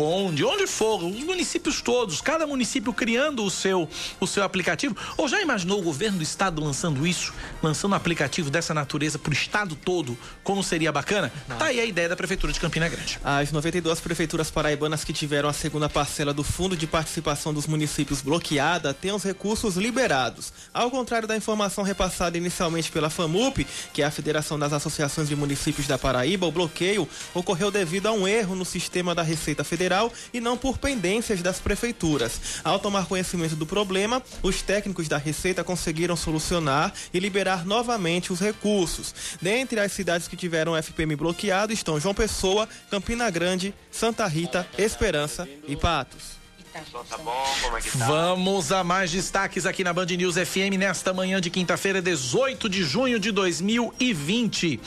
Conde, onde for, os municípios todos, cada município criando o seu, o seu aplicativo. Ou já imaginou o governo do estado lançando isso, lançando um aplicativo dessa natureza para o estado todo? Como seria bacana? Não. Tá aí a ideia da prefeitura de Campina Grande. As 92 prefeituras paraibanas que tiveram a segunda parcela do fundo de participação dos municípios bloqueada têm os recursos liberados. Ao contrário da informação repassada inicialmente pela FAMUP, que é a Federação das Associações de Municípios da Paraíba, o bloqueio ocorreu devido a um erro no sistema da Receita Federal Federal e não por pendências das prefeituras. Ao tomar conhecimento do problema, os técnicos da Receita conseguiram solucionar e liberar novamente os recursos. Dentre as cidades que tiveram FPM bloqueado estão João Pessoa, Campina Grande, Santa Rita, Esperança e Patos. Tá bom, como é que tá? Vamos a mais destaques aqui na Band News FM nesta manhã de quinta-feira, 18 de junho de 2020. Uh,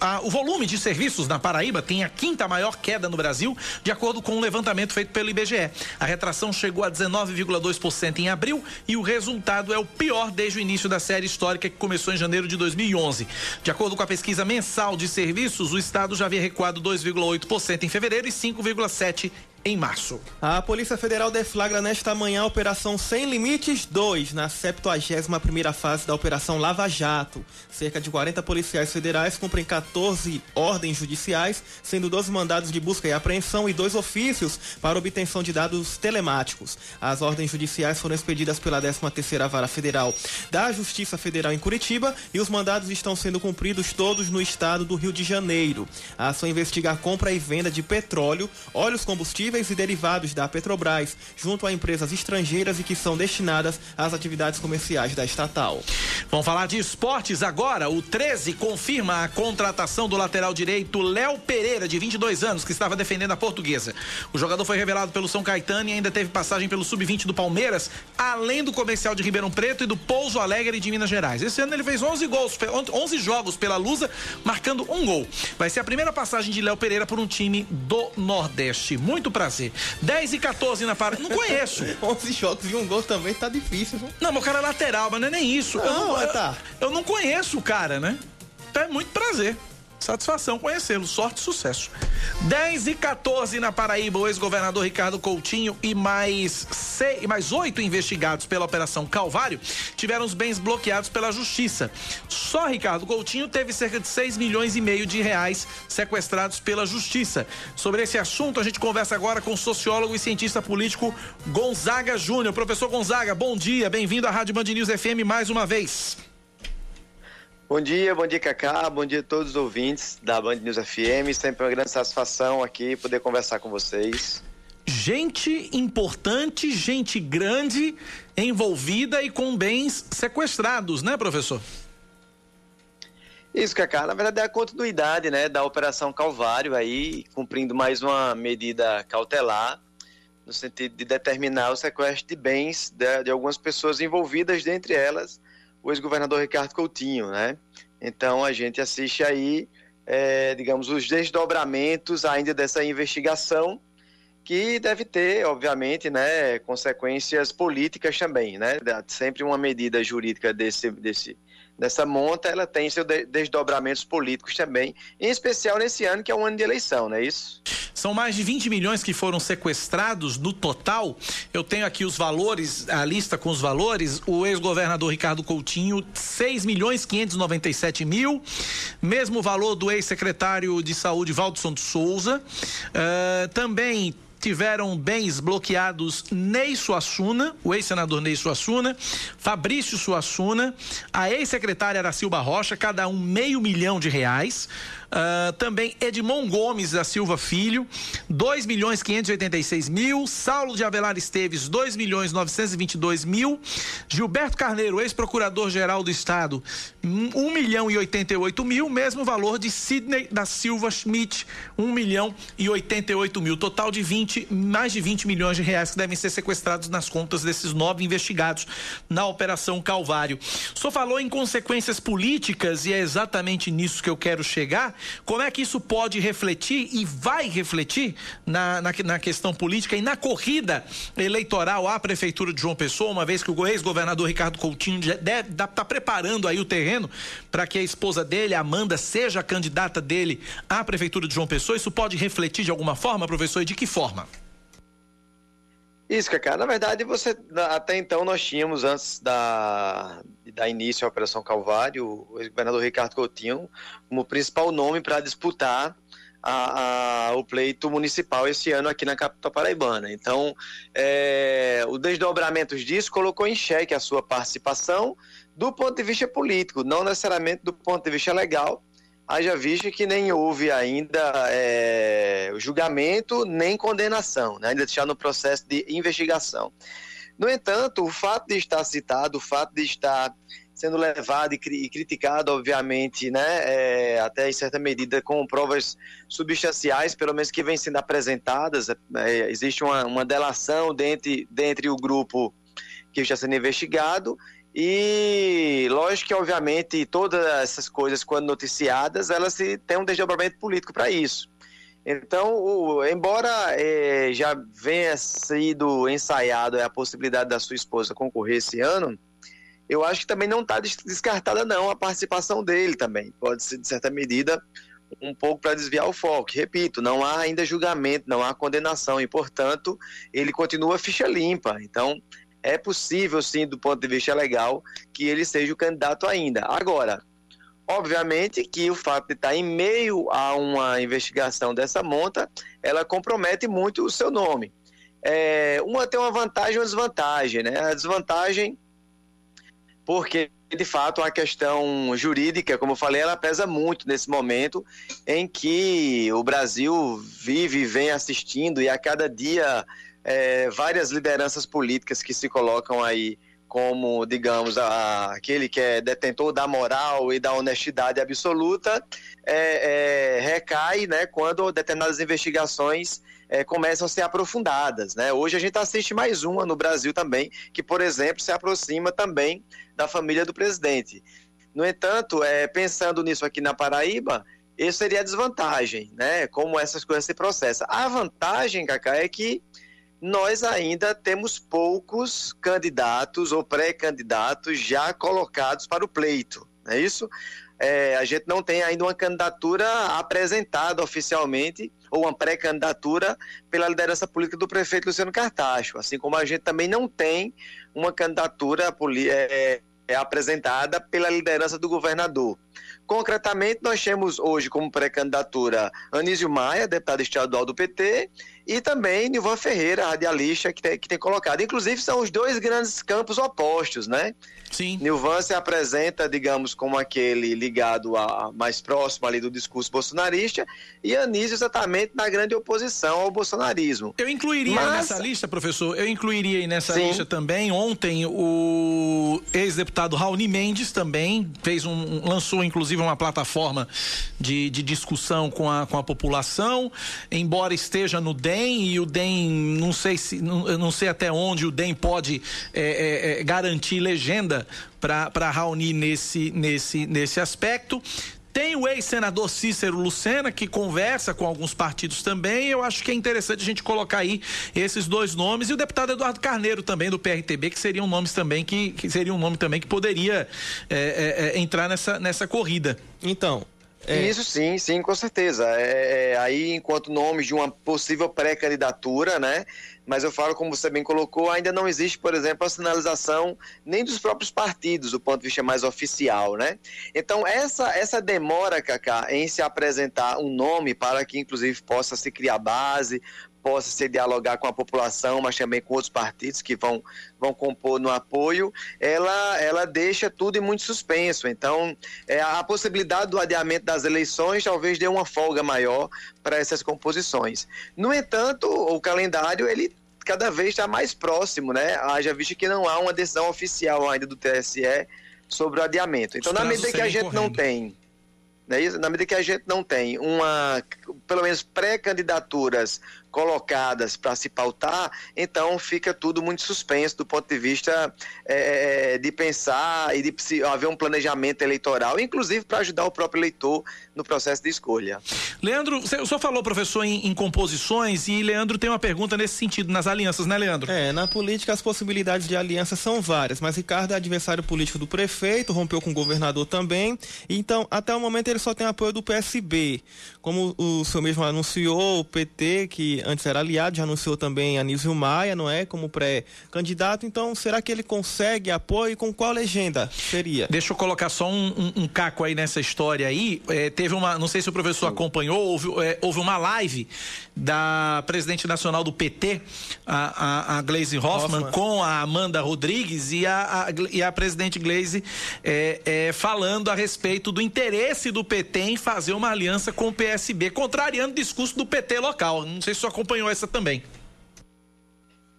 ah, o volume de serviços na Paraíba tem a quinta maior queda no Brasil, de acordo com um levantamento feito pelo IBGE. A retração chegou a 19,2% em abril e o resultado é o pior desde o início da série histórica que começou em janeiro de 2011. De acordo com a pesquisa mensal de serviços, o estado já havia recuado 2,8% em fevereiro e 5,7% em março. A Polícia Federal deflagra nesta manhã a Operação Sem Limites 2, na 71ª fase da Operação Lava Jato. Cerca de 40 policiais federais cumprem 14 ordens judiciais, sendo 12 mandados de busca e apreensão e dois ofícios para obtenção de dados telemáticos. As ordens judiciais foram expedidas pela 13ª Vara Federal da Justiça Federal em Curitiba e os mandados estão sendo cumpridos todos no estado do Rio de Janeiro. A ação investiga a compra e venda de petróleo, óleos combustíveis combustíveis e derivados da Petrobras, junto a empresas estrangeiras e que são destinadas às atividades comerciais da estatal. Vamos falar de esportes agora. O 13 confirma a contratação do lateral direito Léo Pereira, de 22 anos, que estava defendendo a portuguesa. O jogador foi revelado pelo São Caetano e ainda teve passagem pelo Sub-20 do Palmeiras, além do comercial de Ribeirão Preto e do Pouso Alegre de Minas Gerais. Esse ano ele fez 11 gols, 11 jogos pela Lusa, marcando um gol. Vai ser a primeira passagem de Léo Pereira por um time do Nordeste. Muito prazer prazer. 10 e 14 na parada. Não conheço. 11 jogos e um gol também tá difícil. Viu? Não, mas o cara é lateral, mas não é nem isso. Não, eu não, tá. eu, eu não conheço o cara, né? É muito prazer. Satisfação conhecê-lo. Sorte e sucesso. 10 e 14 na Paraíba. O ex-governador Ricardo Coutinho e mais, seis, mais oito investigados pela Operação Calvário tiveram os bens bloqueados pela Justiça. Só Ricardo Coutinho teve cerca de 6 milhões e meio de reais sequestrados pela Justiça. Sobre esse assunto, a gente conversa agora com o sociólogo e cientista político Gonzaga Júnior. Professor Gonzaga, bom dia. Bem-vindo à Rádio Band News FM mais uma vez. Bom dia, bom dia Cacá, bom dia a todos os ouvintes da Band News FM. Sempre uma grande satisfação aqui poder conversar com vocês. Gente importante, gente grande envolvida e com bens sequestrados, né, professor? Isso, Cacá. Na verdade, é a continuidade né, da Operação Calvário, aí, cumprindo mais uma medida cautelar, no sentido de determinar o sequestro de bens de, de algumas pessoas envolvidas, dentre elas o ex-governador Ricardo Coutinho, né? Então a gente assiste aí, é, digamos, os desdobramentos ainda dessa investigação que deve ter, obviamente, né, consequências políticas também, né? Sempre uma medida jurídica desse, desse, dessa monta, ela tem seus desdobramentos políticos também, em especial nesse ano que é um ano de eleição, não é isso? São mais de 20 milhões que foram sequestrados no total. Eu tenho aqui os valores, a lista com os valores. O ex-governador Ricardo Coutinho, 6 milhões 597 mil. Mesmo valor do ex-secretário de saúde, Valdson de Souza. Uh, também tiveram bens bloqueados Ney Suassuna, o ex-senador Ney Suassuna, Fabrício Suassuna, a ex-secretária Aracilba Rocha, cada um meio milhão de reais. Uh, também Edmond Gomes da Silva Filho, 2 milhões 586 mil. Saulo de Avelar Esteves, 2 milhões 922 mil. Gilberto Carneiro, ex-procurador-geral do Estado, 1 milhão e 88 mil. Mesmo valor de Sidney da Silva Schmidt, 1 milhão e 88 mil. Total de 20, mais de 20 milhões de reais que devem ser sequestrados nas contas desses nove investigados na Operação Calvário. Só falou em consequências políticas e é exatamente nisso que eu quero chegar. Como é que isso pode refletir e vai refletir na, na, na questão política e na corrida eleitoral à Prefeitura de João Pessoa, uma vez que o ex-governador Ricardo Coutinho está tá preparando aí o terreno para que a esposa dele, Amanda, seja a candidata dele à Prefeitura de João Pessoa? Isso pode refletir de alguma forma, professor, e de que forma? Isso, Cacá. Na verdade, você até então nós tínhamos, antes da, da início à Operação Calvário, o ex-governador Ricardo Coutinho como principal nome para disputar a, a, o pleito municipal esse ano aqui na capital paraibana. Então, é, o desdobramento disso colocou em xeque a sua participação do ponto de vista político, não necessariamente do ponto de vista legal, haja visto que nem houve ainda é, julgamento nem condenação, né? ainda está no processo de investigação. No entanto, o fato de estar citado, o fato de estar sendo levado e, cri criticado, obviamente, né, é, até em certa medida com provas substanciais, pelo menos que vêm sendo apresentadas, é, existe uma, uma delação dentre, dentre o grupo que está sendo investigado e lógico que, obviamente, todas essas coisas, quando noticiadas, elas têm um desdobramento político para isso. Então, o, embora é, já venha sido ensaiado a possibilidade da sua esposa concorrer esse ano, eu acho que também não está descartada não a participação dele também. Pode ser, de certa medida, um pouco para desviar o foco. Repito, não há ainda julgamento, não há condenação e, portanto, ele continua ficha limpa. Então, é possível, sim, do ponto de vista legal, que ele seja o candidato ainda. Agora, obviamente que o fato de estar em meio a uma investigação dessa monta, ela compromete muito o seu nome. É, uma tem uma vantagem e uma desvantagem, né? A desvantagem, porque de fato a questão jurídica, como eu falei, ela pesa muito nesse momento em que o Brasil vive vem assistindo e a cada dia é, várias lideranças políticas que se colocam aí como, digamos, a, aquele que é detentor da moral e da honestidade absoluta, é, é, recai né, quando determinadas investigações é, começam a ser aprofundadas. Né? Hoje a gente assiste mais uma no Brasil também, que, por exemplo, se aproxima também da família do presidente. No entanto, é, pensando nisso aqui na Paraíba, isso seria a desvantagem, né? Como essas coisas se processam. A vantagem, Cacá, é que nós ainda temos poucos candidatos ou pré-candidatos já colocados para o pleito, não é isso? É, a gente não tem ainda uma candidatura apresentada oficialmente ou uma pré-candidatura pela liderança política do prefeito Luciano Cartacho, assim como a gente também não tem uma candidatura é, é, apresentada pela liderança do governador. Concretamente, nós temos hoje como pré-candidatura Anísio Maia, deputado estadual do PT, e também Nilvan Ferreira, radialista, que tem, que tem colocado. Inclusive, são os dois grandes campos opostos, né? Sim. Nilvan se apresenta, digamos, como aquele ligado a mais próximo ali do discurso bolsonarista, e Anísio exatamente na grande oposição ao bolsonarismo. Eu incluiria Mas... nessa lista, professor, eu incluiria nessa Sim. lista também, ontem, o ex-deputado Raoni Mendes também fez um, lançou inclusive uma plataforma de, de discussão com a, com a população, embora esteja no DEM, DEM e o DEM, não sei se, não, não sei até onde o DEM pode é, é, é garantir legenda para Raoni nesse, nesse, nesse aspecto. Tem o ex-senador Cícero Lucena, que conversa com alguns partidos também. Eu acho que é interessante a gente colocar aí esses dois nomes. E o deputado Eduardo Carneiro também, do PRTB, que seriam nomes também que, que seria um nome também que poderia é, é, é entrar nessa, nessa corrida. Então, é. Isso sim, sim, com certeza. É, é, aí, enquanto nomes de uma possível pré-candidatura, né? Mas eu falo, como você bem colocou, ainda não existe, por exemplo, a sinalização nem dos próprios partidos, do ponto de vista mais oficial, né? Então, essa, essa demora, Cacá, em se apresentar um nome para que, inclusive, possa se criar base, possa se dialogar com a população, mas também com outros partidos que vão, vão compor no apoio, ela, ela deixa tudo muito suspenso. Então, é, a possibilidade do adiamento das eleições talvez dê uma folga maior para essas composições. No entanto, o calendário ele cada vez está mais próximo, né? Haja visto que não há uma decisão oficial ainda do TSE sobre o adiamento. Então, na medida que a gente correndo. não tem né? Na medida que a gente não tem uma, pelo menos pré-candidaturas colocadas para se pautar, então fica tudo muito suspenso do ponto de vista é, de pensar e de haver um planejamento eleitoral, inclusive para ajudar o próprio eleitor no processo de escolha. Leandro, o senhor falou, professor, em, em, composições, e Leandro tem uma pergunta nesse sentido, nas alianças, né, Leandro? É, na política as possibilidades de aliança são várias, mas Ricardo é adversário político do prefeito, rompeu com o governador também, então até o momento ele só tem apoio do PSB. Como o senhor mesmo anunciou, o PT, que antes era aliado, já anunciou também Anísio Maia, não é? Como pré-candidato. Então, será que ele consegue apoio e com qual legenda seria? Deixa eu colocar só um, um, um caco aí nessa história aí. É, teve uma, não sei se o professor acompanhou, houve, é, houve uma live da presidente nacional do PT, a, a, a Glaze Hoffman, Hoffman, com a Amanda Rodrigues e a, a e a presidente Glaze é, é, falando a respeito do interesse do PT em fazer uma aliança com o PSB, contrariando o discurso do PT local. Não sei se você acompanhou essa também.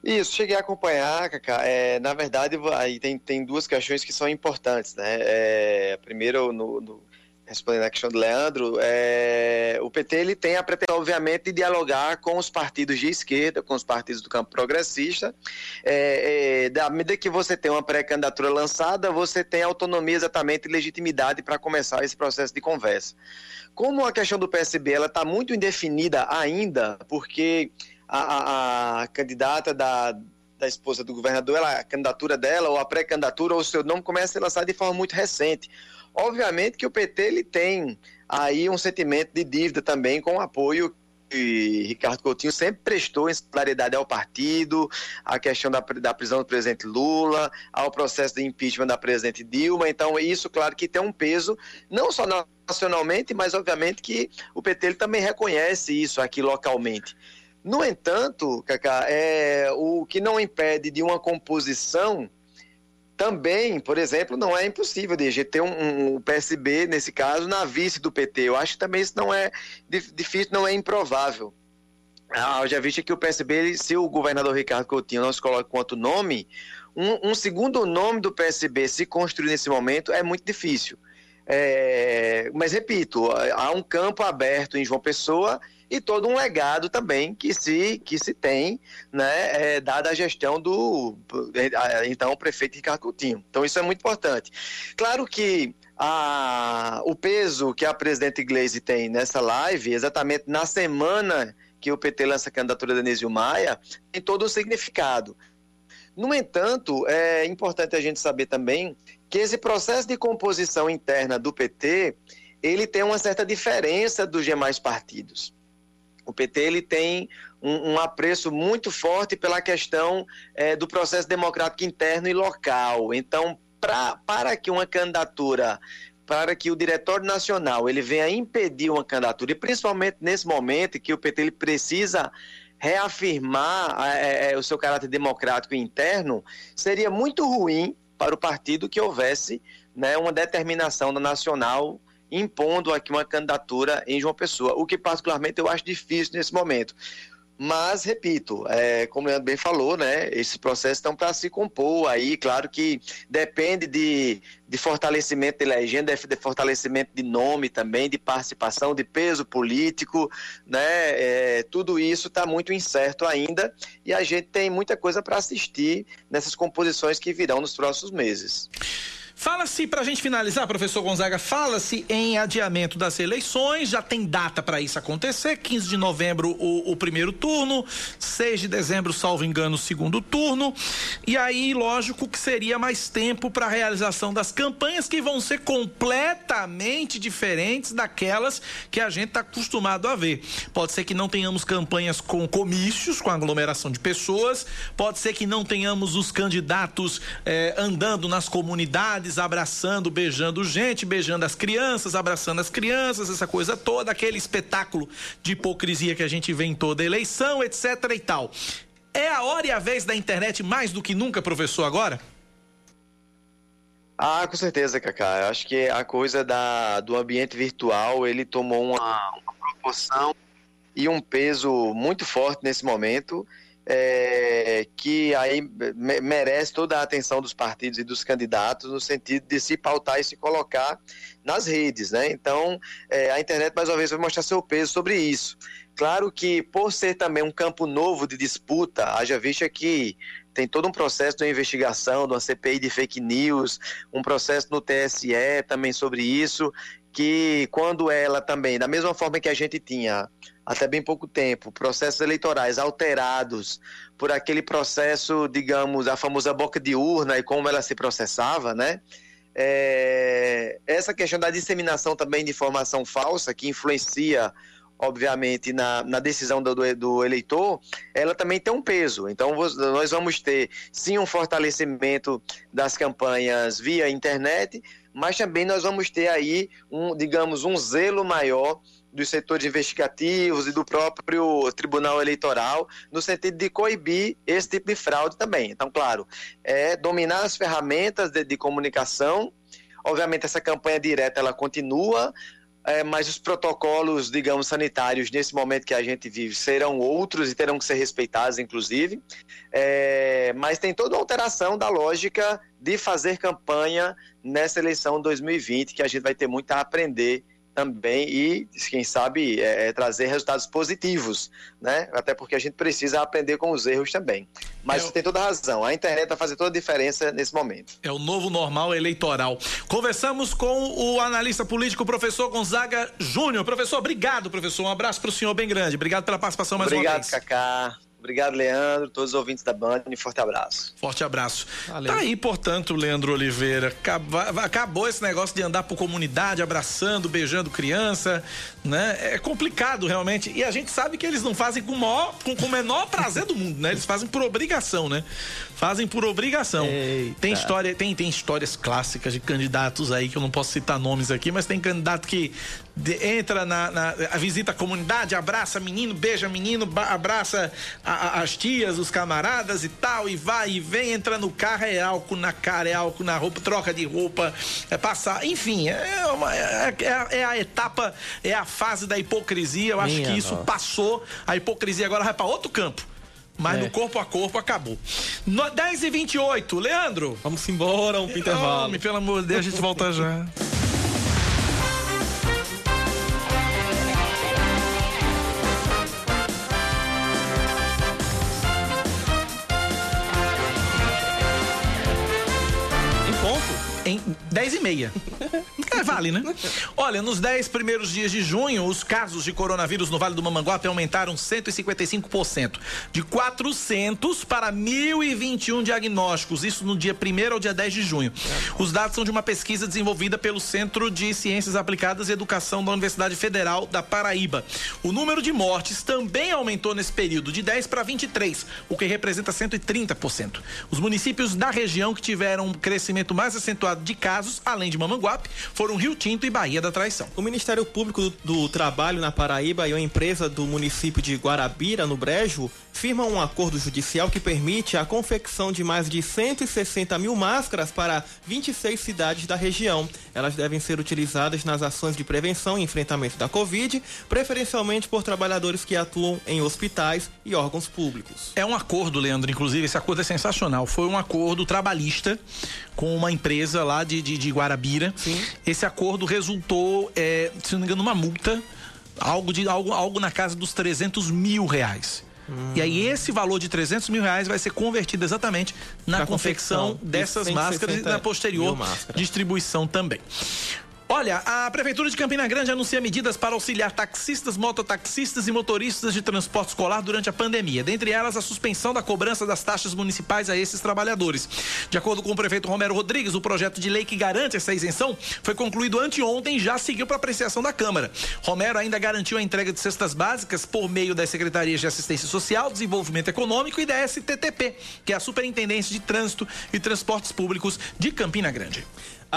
Isso, cheguei a acompanhar, Cacá. É, na verdade, aí tem, tem duas questões que são importantes, né? É, primeiro, no, no, respondendo a questão do Leandro, é, o PT ele tem a pretensão, obviamente, de dialogar com os partidos de esquerda, com os partidos do campo progressista. É, é, da medida que você tem uma pré-candidatura lançada, você tem autonomia exatamente e legitimidade para começar esse processo de conversa. Como a questão do PSB ela está muito indefinida ainda, porque a, a, a candidata da, da esposa do governador, ela, a candidatura dela, ou a pré-candidatura, ou o seu nome começa a ser lançado de forma muito recente. Obviamente que o PT ele tem aí um sentimento de dívida também com o apoio que Ricardo Coutinho sempre prestou em solidariedade ao partido, a questão da, da prisão do presidente Lula, ao processo de impeachment da presidente Dilma. Então, isso, claro, que tem um peso, não só nacionalmente, mas obviamente que o PT ele também reconhece isso aqui localmente. No entanto, Cacá, é, o que não impede de uma composição também, por exemplo, não é impossível de ter um, um, PSB, nesse caso, na vice do PT. Eu acho que também isso não é difícil, não é improvável. Ah, já visto que o PSB, se o governador Ricardo Coutinho não se coloca quanto nome, um, um segundo nome do PSB se construir nesse momento é muito difícil. É, mas repito, há um campo aberto em João Pessoa e todo um legado também que se, que se tem, né, é, dada a gestão do então o prefeito Ricardo Coutinho. Então isso é muito importante. Claro que a, o peso que a presidente Gleisi tem nessa live, exatamente na semana que o PT lança a candidatura de Anísio Maia, tem todo um significado. No entanto, é importante a gente saber também que esse processo de composição interna do PT, ele tem uma certa diferença dos demais partidos. O PT ele tem um, um apreço muito forte pela questão é, do processo democrático interno e local. Então, pra, para que uma candidatura para que o Diretório Nacional ele venha impedir uma candidatura, e principalmente nesse momento que o PT ele precisa reafirmar é, o seu caráter democrático interno, seria muito ruim para o partido que houvesse né, uma determinação da Nacional impondo aqui uma candidatura em João Pessoa, o que particularmente eu acho difícil nesse momento. Mas, repito, é, como o Leandro bem falou, né, esses processos estão para se compor aí, claro que depende de, de fortalecimento de legenda, de fortalecimento de nome também, de participação, de peso político, né, é, tudo isso está muito incerto ainda e a gente tem muita coisa para assistir nessas composições que virão nos próximos meses. Fala-se, para a gente finalizar, professor Gonzaga, fala-se em adiamento das eleições, já tem data para isso acontecer, 15 de novembro o, o, primeiro turno, 6 de dezembro, salvo engano, o segundo turno, e aí, lógico que seria mais tempo para a realização das campanhas que vão ser completamente diferentes daquelas que a gente está acostumado a ver. Pode ser que não tenhamos campanhas com comícios, com aglomeração de pessoas, pode ser que não tenhamos os candidatos eh, andando nas comunidades, abraçando, beijando gente, beijando as crianças, abraçando as crianças, essa coisa toda, aquele espetáculo de hipocrisia que a gente vê em toda eleição, etc e tal. É a hora e a vez da internet mais do que nunca, professor, agora? Ah, com certeza, Cacá. Eu acho que a coisa da, do ambiente virtual, ele tomou uma, uma proporção e um peso muito forte nesse momento, é, que aí merece toda a atenção dos partidos e dos candidatos no sentido de se pautar e se colocar nas redes, né? Então, é, a internet mais uma vez vai mostrar seu peso sobre isso. Claro que por ser também um campo novo de disputa, haja vista que tem todo um processo de investigação, de uma CPI de fake news, um processo no TSE também sobre isso, que quando ela também, da mesma forma que a gente tinha até bem pouco tempo, processos eleitorais alterados por aquele processo, digamos, a famosa boca de urna e como ela se processava, né? É, essa questão da disseminação também de informação falsa que influencia obviamente, na, na decisão do, do, eleitor, ela também tem um peso. Então, nós vamos ter, sim, um fortalecimento das campanhas via internet, mas também nós vamos ter aí, um, digamos, um zelo maior dos setores investigativos e do próprio Tribunal Eleitoral, no sentido de coibir esse tipo de fraude também. Então, claro, é dominar as ferramentas de, de comunicação. Obviamente, essa campanha direta ela continua, é, mas os protocolos, digamos, sanitários nesse momento que a gente vive serão outros e terão que ser respeitados, inclusive. É, mas tem toda a alteração da lógica de fazer campanha nessa eleição 2020, que a gente vai ter muito a aprender também e, quem sabe, é, é, trazer resultados positivos, né? Até porque a gente precisa aprender com os erros também. Mas é o... tem toda a razão, a internet vai fazer toda a diferença nesse momento. É o novo normal eleitoral. Conversamos com o analista político, professor Gonzaga Júnior. Professor, obrigado, professor. Um abraço para o senhor bem grande. Obrigado pela participação mais obrigado, uma vez. Obrigado, Cacá. Obrigado, Leandro, todos os ouvintes da banda, um forte abraço. Forte abraço. Valeu. Tá aí, portanto, Leandro Oliveira, acabou esse negócio de andar por comunidade, abraçando, beijando criança, né? É complicado, realmente, e a gente sabe que eles não fazem com o, maior, com, com o menor prazer do mundo, né? Eles fazem por obrigação, né? Fazem por obrigação. Eita. Tem história, tem, tem histórias clássicas de candidatos aí, que eu não posso citar nomes aqui, mas tem candidato que de, entra na, na a visita a comunidade, abraça menino, beija menino, abraça a, a, as tias, os camaradas e tal, e vai e vem, entra no carro, é álcool na cara, é álcool na roupa, troca de roupa, é passar, enfim, é, uma, é, é, é a etapa, é a fase da hipocrisia. Eu Minha acho que isso nossa. passou, a hipocrisia agora vai para outro campo. Mas é. no corpo a corpo acabou. No, 10 e 28 Leandro. Vamos embora, um intervalo. Homem, pelo amor de Deus, a gente volta já. em 10 e meia. É, vale, né? Olha, nos 10 primeiros dias de junho, os casos de coronavírus no Vale do Mamanguape aumentaram 155%. De 400 para 1.021 diagnósticos. Isso no dia 1 ao dia 10 de junho. Os dados são de uma pesquisa desenvolvida pelo Centro de Ciências Aplicadas e Educação da Universidade Federal da Paraíba. O número de mortes também aumentou nesse período, de 10 para 23, o que representa 130%. Os municípios da região que tiveram um crescimento mais acentuado de casos, além de Mamanguape, foram Rio Tinto e Bahia da Traição. O Ministério Público do, do Trabalho na Paraíba e a empresa do município de Guarabira, no Brejo, firmam um acordo judicial que permite a confecção de mais de 160 mil máscaras para 26 cidades da região. Elas devem ser utilizadas nas ações de prevenção e enfrentamento da Covid, preferencialmente por trabalhadores que atuam em hospitais e órgãos públicos. É um acordo, Leandro, inclusive, esse acordo é sensacional. Foi um acordo trabalhista com uma empresa lá de, de, de Guarabira. Sim. Esse acordo resultou, é, se não me engano, uma multa, algo, de, algo, algo na casa dos 300 mil reais. Hum. E aí esse valor de 300 mil reais vai ser convertido exatamente na confecção, confecção dessas máscaras e na posterior distribuição também. Olha, a Prefeitura de Campina Grande anuncia medidas para auxiliar taxistas, mototaxistas e motoristas de transporte escolar durante a pandemia. Dentre elas, a suspensão da cobrança das taxas municipais a esses trabalhadores. De acordo com o prefeito Romero Rodrigues, o projeto de lei que garante essa isenção foi concluído anteontem e já seguiu para apreciação da Câmara. Romero ainda garantiu a entrega de cestas básicas por meio das Secretarias de Assistência Social, Desenvolvimento Econômico e da STTP, que é a Superintendência de Trânsito e Transportes Públicos de Campina Grande.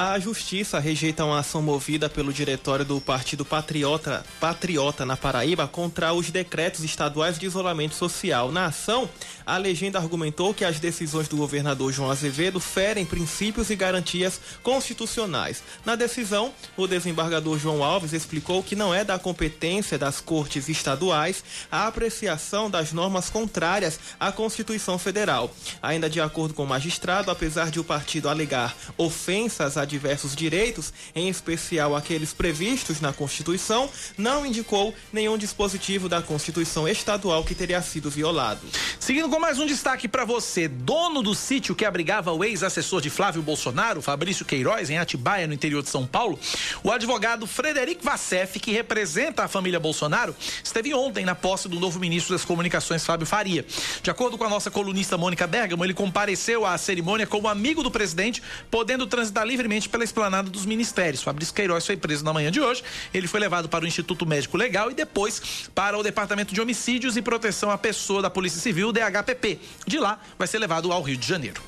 A Justiça rejeita uma ação movida pelo diretório do Partido Patriota, Patriota na Paraíba contra os decretos estaduais de isolamento social. Na ação, a legenda argumentou que as decisões do governador João Azevedo ferem princípios e garantias constitucionais. Na decisão, o desembargador João Alves explicou que não é da competência das cortes estaduais a apreciação das normas contrárias à Constituição Federal. Ainda de acordo com o magistrado, apesar de o partido alegar ofensas a diversos direitos, em especial aqueles previstos na Constituição, não indicou nenhum dispositivo da Constituição estadual que teria sido violado. Seguindo com mais um destaque para você, dono do sítio que abrigava o ex-assessor de Flávio Bolsonaro, Fabrício Queiroz, em Atibaia, no interior de São Paulo, o advogado Frederico Vassef, que representa a família Bolsonaro, esteve ontem na posse do novo ministro das Comunicações, Fábio Faria. De acordo com a nossa colunista Mônica Bergamo, ele compareceu à cerimônia como amigo do presidente, podendo transitar livremente pela esplanada dos ministérios. Fabrício Queiroz foi preso na manhã de hoje. Ele foi levado para o Instituto Médico Legal e depois para o Departamento de Homicídios e Proteção à Pessoa da Polícia Civil, DHPP. De lá, vai ser levado ao Rio de Janeiro.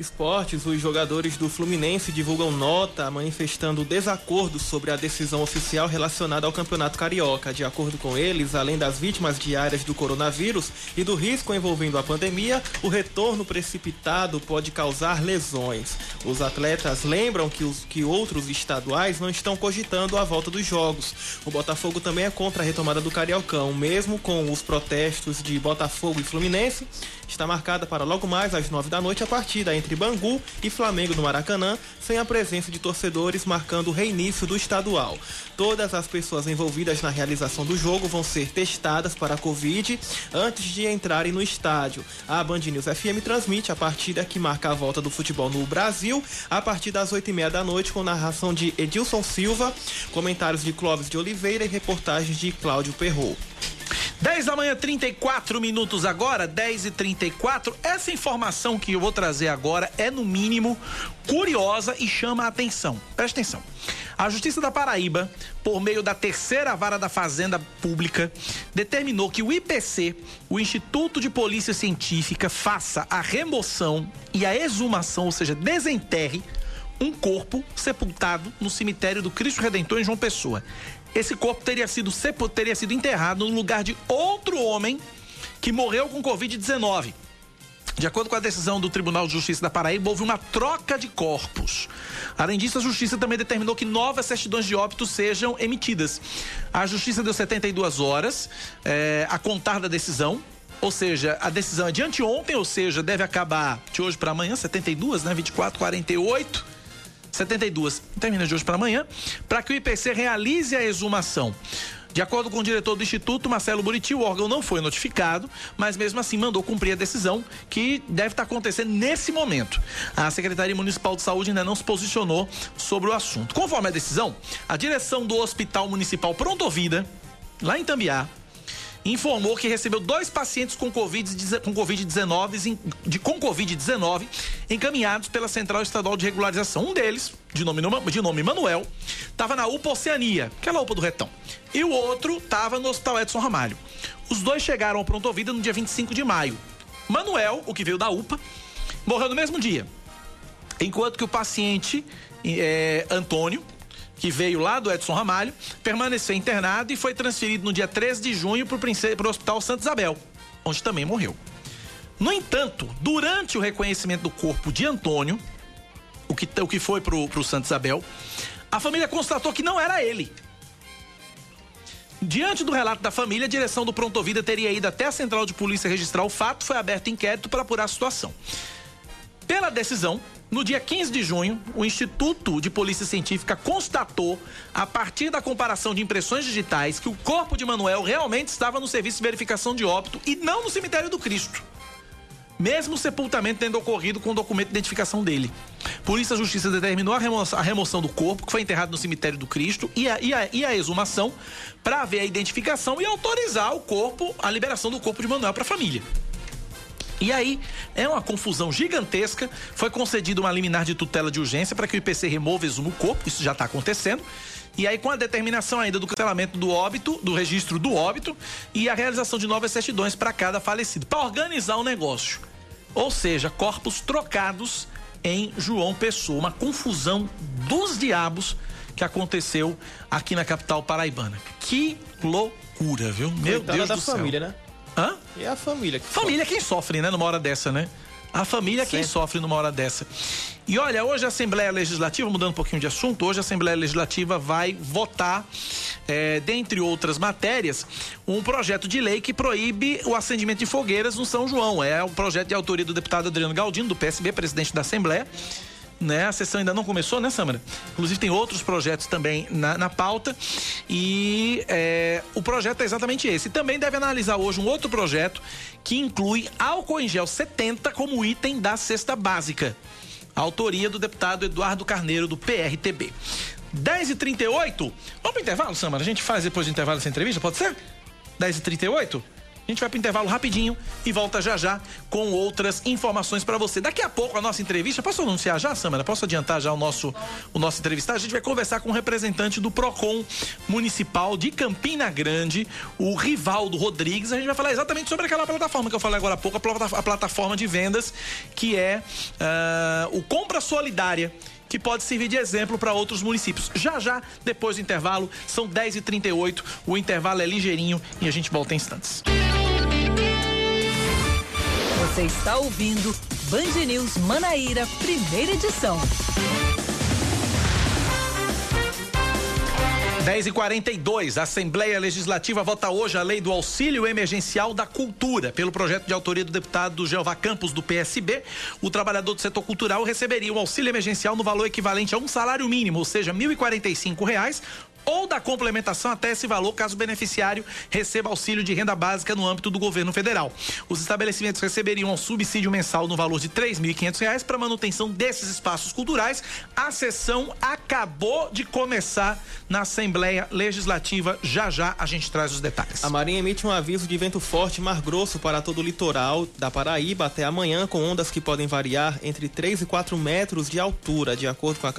Esportes, os jogadores do Fluminense divulgam nota manifestando desacordo sobre a decisão oficial relacionada ao Campeonato Carioca. De acordo com eles, além das vítimas diárias do coronavírus e do risco envolvendo a pandemia, o retorno precipitado pode causar lesões. Os atletas lembram que, os, que outros estaduais não estão cogitando a volta dos jogos. O Botafogo também é contra a retomada do Cariocão, mesmo com os protestos de Botafogo e Fluminense. Está marcada para logo mais às nove da noite a partida entre Bangu e Flamengo no Maracanã, sem a presença de torcedores, marcando o reinício do estadual. Todas as pessoas envolvidas na realização do jogo vão ser testadas para a Covid antes de entrarem no estádio. A Band News FM transmite a partida que marca a volta do futebol no Brasil a partir das oito e meia da noite com narração de Edilson Silva, comentários de Clóvis de Oliveira e reportagens de Cláudio Perrot. 10 da manhã, 34 minutos agora, 10 e 34. Essa informação que eu vou trazer agora é, no mínimo, curiosa e chama a atenção. Presta atenção. A Justiça da Paraíba, por meio da terceira vara da Fazenda Pública, determinou que o IPC, o Instituto de Polícia Científica, faça a remoção e a exumação, ou seja, desenterre um corpo sepultado no cemitério do Cristo Redentor em João Pessoa esse corpo teria sido, teria sido enterrado no lugar de outro homem que morreu com Covid-19. De acordo com a decisão do Tribunal de Justiça da Paraíba, houve uma troca de corpos. Além disso, a Justiça também determinou que novas certidões de óbito sejam emitidas. A Justiça deu 72 horas é, a contar da decisão. Ou seja, a decisão é de anteontem, ou seja, deve acabar de hoje para amanhã, 72, né? 24, 48. 72 termina de hoje para amanhã, para que o IPC realize a exumação. De acordo com o diretor do Instituto, Marcelo Buriti, o órgão não foi notificado, mas mesmo assim mandou cumprir a decisão que deve estar acontecendo nesse momento. A Secretaria Municipal de Saúde ainda não se posicionou sobre o assunto. Conforme a decisão, a direção do Hospital Municipal Pronto Vida, lá em Tambiá, informou que recebeu dois pacientes com Covid-19 com COVID de, com COVID encaminhados pela Central Estadual de Regularização. Um deles, de nome, de nome Manuel, estava na UPA Oceania, aquela UPA do Retão. E o outro estava no Hospital Edson Ramalho. Os dois chegaram ao Pronto Vida no dia 25 de maio. Manuel, o que veio da UPA, morreu no mesmo dia. Enquanto que o paciente é, Antônio, que veio lá do Edson Ramalho, permaneceu internado e foi transferido no dia 13 de junho para o Hospital Santa Isabel, onde também morreu. No entanto, durante o reconhecimento do corpo de Antônio, o que, o que foi para o Santa Isabel, a família constatou que não era ele. Diante do relato da família, a direção do Pronto Vida teria ido até a central de polícia registrar o fato, foi aberto inquérito para apurar a situação. Pela decisão, no dia 15 de junho, o Instituto de Polícia Científica constatou, a partir da comparação de impressões digitais, que o corpo de Manuel realmente estava no serviço de verificação de óbito e não no cemitério do Cristo. mesmo o sepultamento tendo ocorrido com o documento de identificação dele. Por isso, a justiça determinou a remoção, a remoção do corpo, que foi enterrado no cemitério do Cristo, e a, e a, e a exumação, para ver a identificação e autorizar o corpo, a liberação do corpo de Manuel para a família. E aí, é uma confusão gigantesca. Foi concedida uma liminar de tutela de urgência para que o IPC remova exuma o corpo, isso já está acontecendo. E aí, com a determinação ainda do cancelamento do óbito, do registro do óbito e a realização de novas certidões para cada falecido, para organizar o negócio. Ou seja, corpos trocados em João Pessoa. Uma confusão dos diabos que aconteceu aqui na capital paraibana. Que loucura, viu? Meu Coitada Deus da do céu. família, né? Hã? E a família que Família é quem sofre, né, numa hora dessa, né? A família é quem sofre numa hora dessa. E olha, hoje a Assembleia Legislativa, mudando um pouquinho de assunto, hoje a Assembleia Legislativa vai votar, eh, dentre outras matérias, um projeto de lei que proíbe o acendimento de fogueiras no São João. É um projeto de autoria do deputado Adriano Galdino, do PSB, presidente da Assembleia. Né? A sessão ainda não começou, né, Samara? Inclusive tem outros projetos também na, na pauta. E é, o projeto é exatamente esse. Também deve analisar hoje um outro projeto que inclui álcool em gel 70 como item da cesta básica. Autoria do deputado Eduardo Carneiro, do PRTB. 10h38. Vamos pro intervalo, Samara? A gente faz depois do intervalo essa entrevista, pode ser? 10h38? Gente vai pro intervalo rapidinho e volta já já com outras informações para você. Daqui a pouco a nossa entrevista, posso anunciar já, Samara? Posso adiantar já o nosso o nosso entrevistado? A gente vai conversar com o representante do Procon Municipal de Campina Grande, o Rivaldo Rodrigues. A gente vai falar exatamente sobre aquela plataforma que eu falei agora há pouco, a plata- a plataforma de vendas que é ah, o Compra Solidária que pode servir de exemplo para outros municípios. Já já, depois do intervalo, são 10h38, o intervalo é ligeirinho e a gente volta em instantes. Você está ouvindo Band News Manaíra, primeira edição. 10 e 42 a Assembleia Legislativa vota hoje a lei do auxílio emergencial da cultura. Pelo projeto de autoria do deputado Jeová Campos, do PSB, o trabalhador do setor cultural receberia um auxílio emergencial no valor equivalente a um salário mínimo, ou seja, 1.045 reais, ou da complementação até esse valor, caso o beneficiário receba auxílio de renda básica no âmbito do governo federal. Os estabelecimentos receberiam um subsídio mensal no valor de 3.500 reais para manutenção desses espaços culturais. A sessão acabou de começar na Assembleia Legislativa. Já já a gente traz os detalhes. A Marinha emite um aviso de vento forte mar grosso para todo o litoral da Paraíba até amanhã, com ondas que podem variar entre 3 e 4 metros de altura. De acordo com a,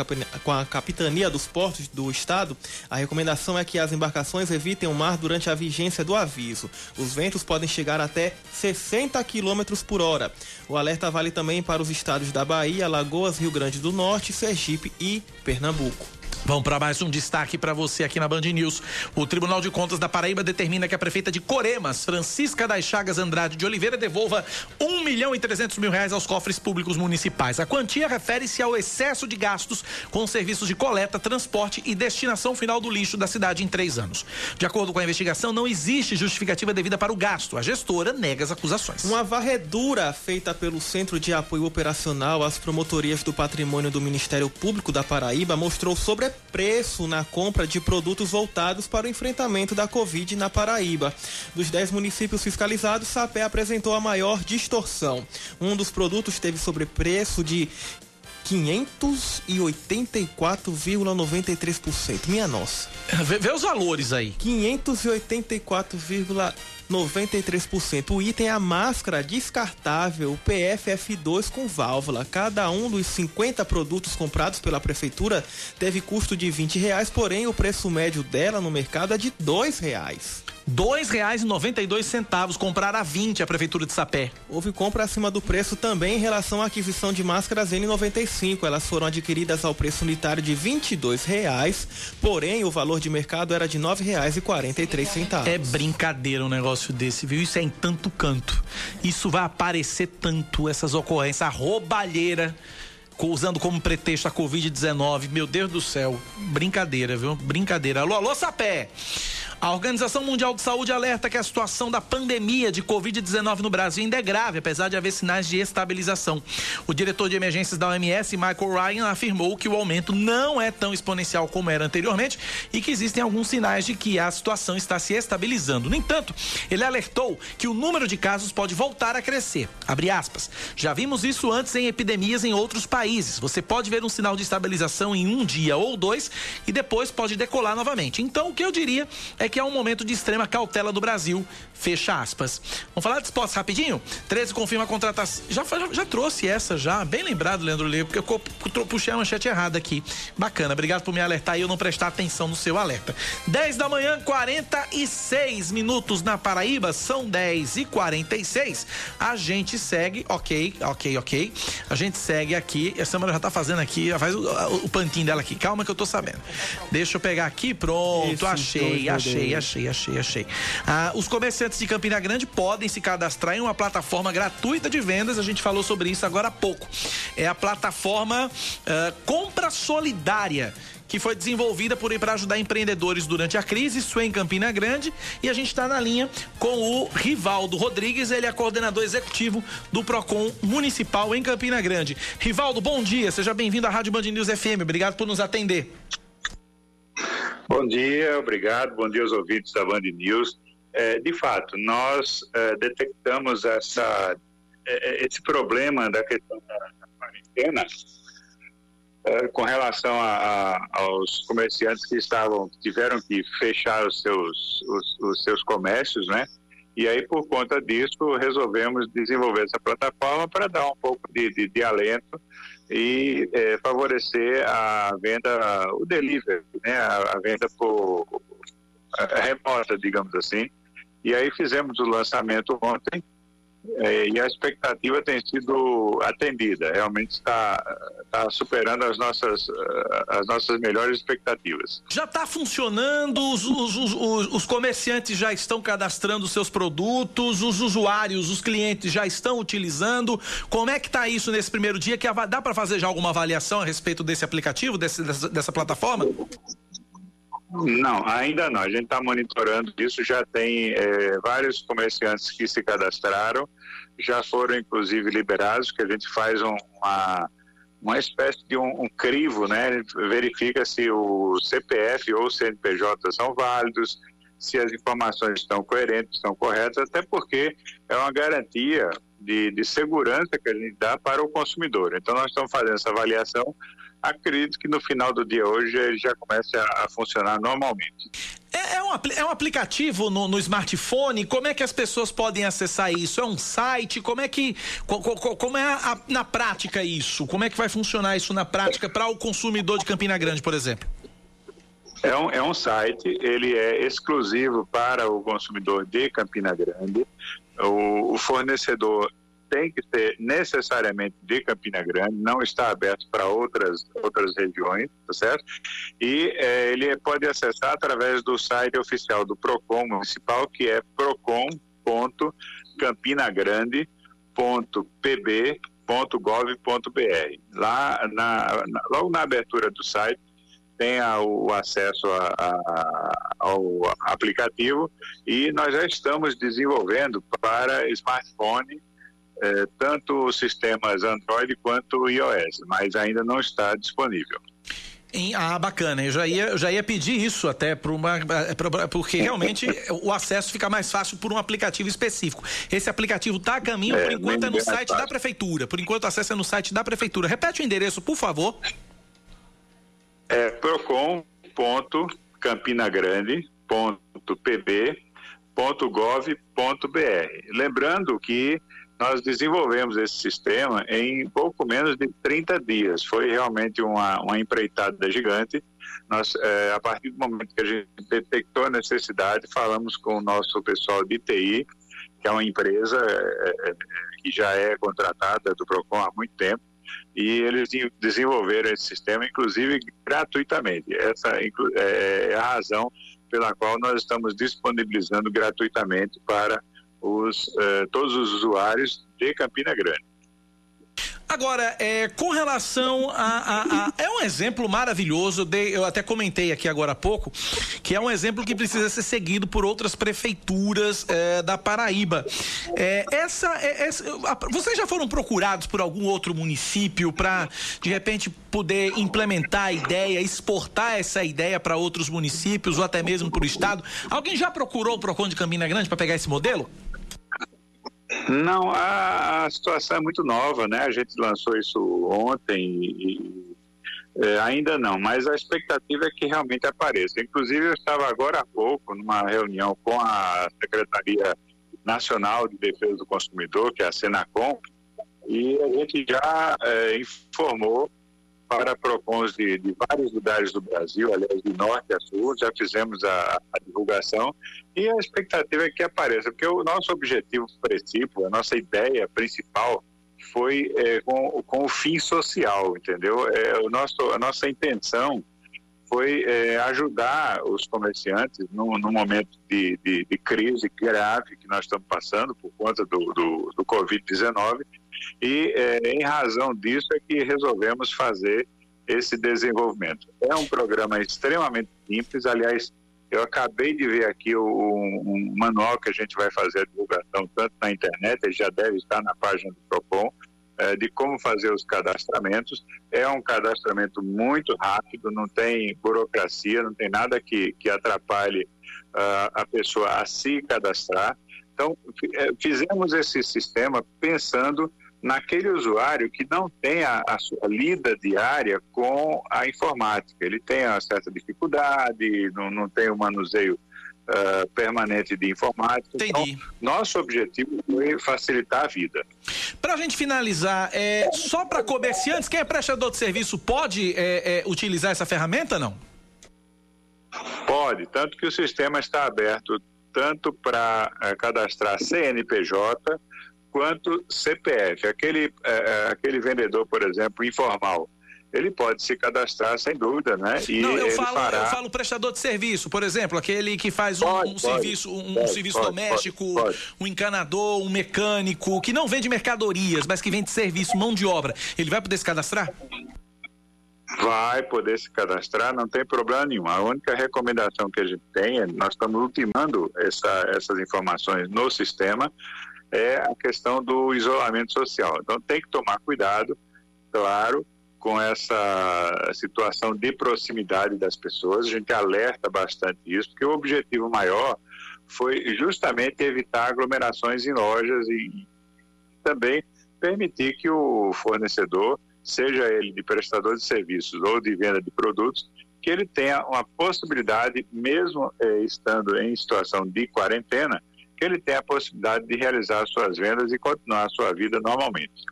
com a Capitania dos Portos do Estado, a recomendação é que as embarcações evitem o mar durante a vigência do aviso. Os ventos podem chegar até 60 km por hora. O alerta vale também para os estados da Bahia, Alagoas, Rio Grande do Norte, Sergipe e Pernambuco. Vamos para mais um destaque para você aqui na Band News. O Tribunal de Contas da Paraíba determina que a prefeita de Coremas, Francisca das Chagas Andrade de Oliveira, devolva 1 milhão e 300 mil reais aos cofres públicos municipais. A quantia refere-se ao excesso de gastos com serviços de coleta, transporte e destinação final do lixo da cidade em três anos. De acordo com a investigação, não existe justificativa devida para o gasto. A gestora nega as acusações. Uma varredura feita pelo Centro de Apoio Operacional às Promotorias do Patrimônio do Ministério Público da Paraíba mostrou sobrepreço na compra de produtos voltados para o enfrentamento da Covid na Paraíba. Dos 10 municípios fiscalizados, Sapé apresentou a maior distorção. Um dos produtos teve sobrepreço de 584,93%. Minha nossa. Vê, vê os valores aí. 584,93%. O item é a máscara descartável PFF2 com válvula. Cada um dos 50 produtos comprados pela prefeitura teve custo de 20 reais, porém o preço médio dela no mercado é de dois reais. R$ 2,92 comprar a 20 a Prefeitura de Sapé. Houve compra acima do preço também em relação à aquisição de máscaras N95. Elas foram adquiridas ao preço unitário de 22 reais, porém o valor de mercado era de R$ 9,43. É brincadeira um negócio desse, viu? Isso é em tanto canto. Isso vai aparecer tanto, essas ocorrências, a roubalheira, usando como pretexto a Covid-19. Meu Deus do céu, brincadeira, viu? Brincadeira. Alô, alô, Sapé! A Organização Mundial de Saúde alerta que a situação da pandemia de Covid-19 no Brasil ainda é grave, apesar de haver sinais de estabilização. O diretor de emergências da OMS, Michael Ryan, afirmou que o aumento não é tão exponencial como era anteriormente e que existem alguns sinais de que a situação está se estabilizando. No entanto, ele alertou que o número de casos pode voltar a crescer. Já vimos isso antes em epidemias em outros países. Você pode ver um sinal de estabilização em um dia ou dois e depois pode decolar novamente. Então, o que eu diria é que é um momento de extrema cautela do Brasil. Fecha aspas. Vamos falar de esportes rapidinho? 13 confirma a contratação. Já, já, já trouxe essa já. Bem lembrado, Leandro Lê, porque eu puxei a manchete errada aqui. Bacana, obrigado por me alertar e eu não prestar atenção no seu alerta. 10 da manhã, 46 minutos na Paraíba, são 10 e 46. A gente segue, ok, ok, ok. A gente segue aqui. Essa semana já tá fazendo aqui, já faz o, o, o pantinho dela aqui. Calma que eu tô sabendo. Deixa eu pegar aqui, pronto. Esse achei, achei, achei, achei, achei. Ah, os comerciantes de Campina Grande podem se cadastrar em uma plataforma gratuita de vendas. A gente falou sobre isso agora há pouco. É a plataforma uh, Compra Solidária que foi desenvolvida por para ajudar empreendedores durante a crise, isso é em Campina Grande, e a gente está na linha com o Rivaldo Rodrigues, ele é coordenador executivo do Procon Municipal em Campina Grande. Rivaldo, bom dia, seja bem-vindo à Rádio Band News FM, obrigado por nos atender. Bom dia, obrigado, bom dia aos ouvintes da Band News. É, de fato, nós é, detectamos essa, é, esse problema da questão da, da quarentena é, com relação a, a, aos comerciantes que estavam tiveram que fechar os seus os, os, seus comércios, né? E aí por conta disso resolvemos desenvolver essa plataforma para dar um pouco de, de, de alento e é, favorecer a venda, o delivery, né? A, a venda por a remota, digamos assim. E aí fizemos o lançamento ontem é, e a expectativa tem sido atendida. Realmente está, está superando as nossas, eh, as nossas melhores expectativas. Já está funcionando? Os, os, os, os, comerciantes já estão cadastrando seus produtos? Os usuários, os clientes já estão utilizando? Como é que está isso nesse primeiro dia? Que dá para fazer já alguma avaliação a respeito desse aplicativo, desse, dessa, dessa plataforma? Não, ainda não. A gente está monitorando isso. Já tem é, vários comerciantes que se cadastraram, já foram inclusive liberados, que a gente faz um, uma, uma espécie de um, um, crivo, né? Verifica se o CPF ou o CNPJ são válidos, se as informações estão coerentes, estão corretas, até porque é uma garantia de, de segurança que a gente dá para o consumidor. Então, nós estamos fazendo essa avaliação acredito que no final do dia hoje ele já comece a, a funcionar normalmente. É, é, um, é um aplicativo no, no, smartphone? Como é que as pessoas podem acessar isso? É um site? Como é que. Co, co, como é a, a, na prática isso? Como é que vai funcionar isso na prática para o consumidor de Campina Grande, por exemplo? É um, é um site, ele é exclusivo para o consumidor de Campina Grande. O, o fornecedor tem que ser necessariamente de Campina Grande, não está aberto para outras, outras regiões, tá certo? E é, ele pode acessar através do site oficial do PROCON municipal, que é procon.campinagrande.pb.gov.br. Lá, na, na, logo na abertura do site, tem o acesso a, a, ao aplicativo e nós já estamos desenvolvendo para smartphone é, tanto sistemas Android quanto iOS, mas ainda não está disponível. Em, ah, bacana. Eu já ia, já ia pedir isso até para uma. Pra, porque realmente o acesso fica mais fácil por um aplicativo específico. Esse aplicativo está a caminho, é, por enquanto é no site da prefeitura. Por enquanto o acesso é no site da prefeitura. Repete o endereço, por favor. É procon.campinagrande.pb.gov.br. Lembrando que nós desenvolvemos esse sistema em pouco menos de 30 dias. Foi realmente uma, uma empreitada gigante. Nós, é, a partir do momento que a gente detectou a necessidade, falamos com o nosso pessoal de TI, que é uma empresa é, que já é contratada do PROCON há muito tempo, e eles desenvolveram esse sistema, inclusive gratuitamente. Essa é a razão pela qual nós estamos disponibilizando gratuitamente para os, eh, todos os usuários de Campina Grande. Agora, é, com relação a, a, a, É um exemplo maravilhoso, de, eu até comentei aqui agora há pouco, que é um exemplo que precisa ser seguido por outras prefeituras é, da Paraíba. É, essa, é, essa, vocês já foram procurados por algum outro município para, de repente, poder implementar a ideia, exportar essa ideia para outros municípios ou até mesmo para o Estado? Alguém já procurou o PROCON de Campina Grande para pegar esse modelo? Não, a, a, situação é muito nova, né? A gente lançou isso ontem e, é, ainda não, mas a expectativa é que realmente apareça. Inclusive, eu estava agora há pouco numa reunião com a Secretaria Nacional de Defesa do Consumidor, que é a Senacom, e a gente já é, informou para PROCONs de, de, vários lugares do Brasil, aliás, de norte a sul, já fizemos a, a, divulgação e a expectativa é que apareça, porque o nosso objetivo princípio, a nossa ideia principal foi é, com, com, o fim social, entendeu? É, o nosso, a nossa intenção foi é, ajudar os comerciantes no, no momento de, de, de, crise grave que nós estamos passando por conta do, do, do Covid-19 e é, em razão disso é que resolvemos fazer esse desenvolvimento. É um programa extremamente simples, aliás, eu acabei de ver aqui o, um manual que a gente vai fazer a divulgação tanto na internet, ele já deve estar na página do Procon, é, de como fazer os cadastramentos. É um cadastramento muito rápido, não tem burocracia, não tem nada que, que atrapalhe uh, a pessoa a se cadastrar. Então, é, fizemos esse sistema pensando naquele usuário que não tem a, a, sua lida diária com a informática. Ele tem uma certa dificuldade, não, não tem o manuseio uh, permanente de informática. Entendi. Então, nosso objetivo foi facilitar a vida. Para a gente finalizar, é, só para comerciantes, quem é prestador de serviço pode é, é, utilizar essa ferramenta, não? Pode, tanto que o sistema está aberto tanto para é, cadastrar CNPJ quanto CPF. Aquele, é, é, aquele vendedor, por exemplo, informal, ele pode se cadastrar sem dúvida, né? E Não, eu falo, fará... eu falo prestador de serviço, por exemplo, aquele que faz um, pode, um pode, serviço, um, pode, serviço doméstico, um encanador, um mecânico, que não vende mercadorias, mas que vende serviço, mão de obra. Ele vai poder se cadastrar? Vai poder se cadastrar, não tem problema nenhum. A única recomendação que a gente tem, é, nós estamos ultimando essa, essas informações no sistema, é a questão do isolamento social. Então tem que tomar cuidado, claro, com essa situação de proximidade das pessoas. A gente alerta bastante isso, porque o objetivo maior foi justamente evitar aglomerações em lojas e também permitir que o fornecedor, seja ele de prestador de serviços ou de venda de produtos, que ele tenha uma possibilidade, mesmo eh, estando em situação de quarentena, ele tenha a possibilidade de realizar suas vendas e continuar a sua vida normalmente.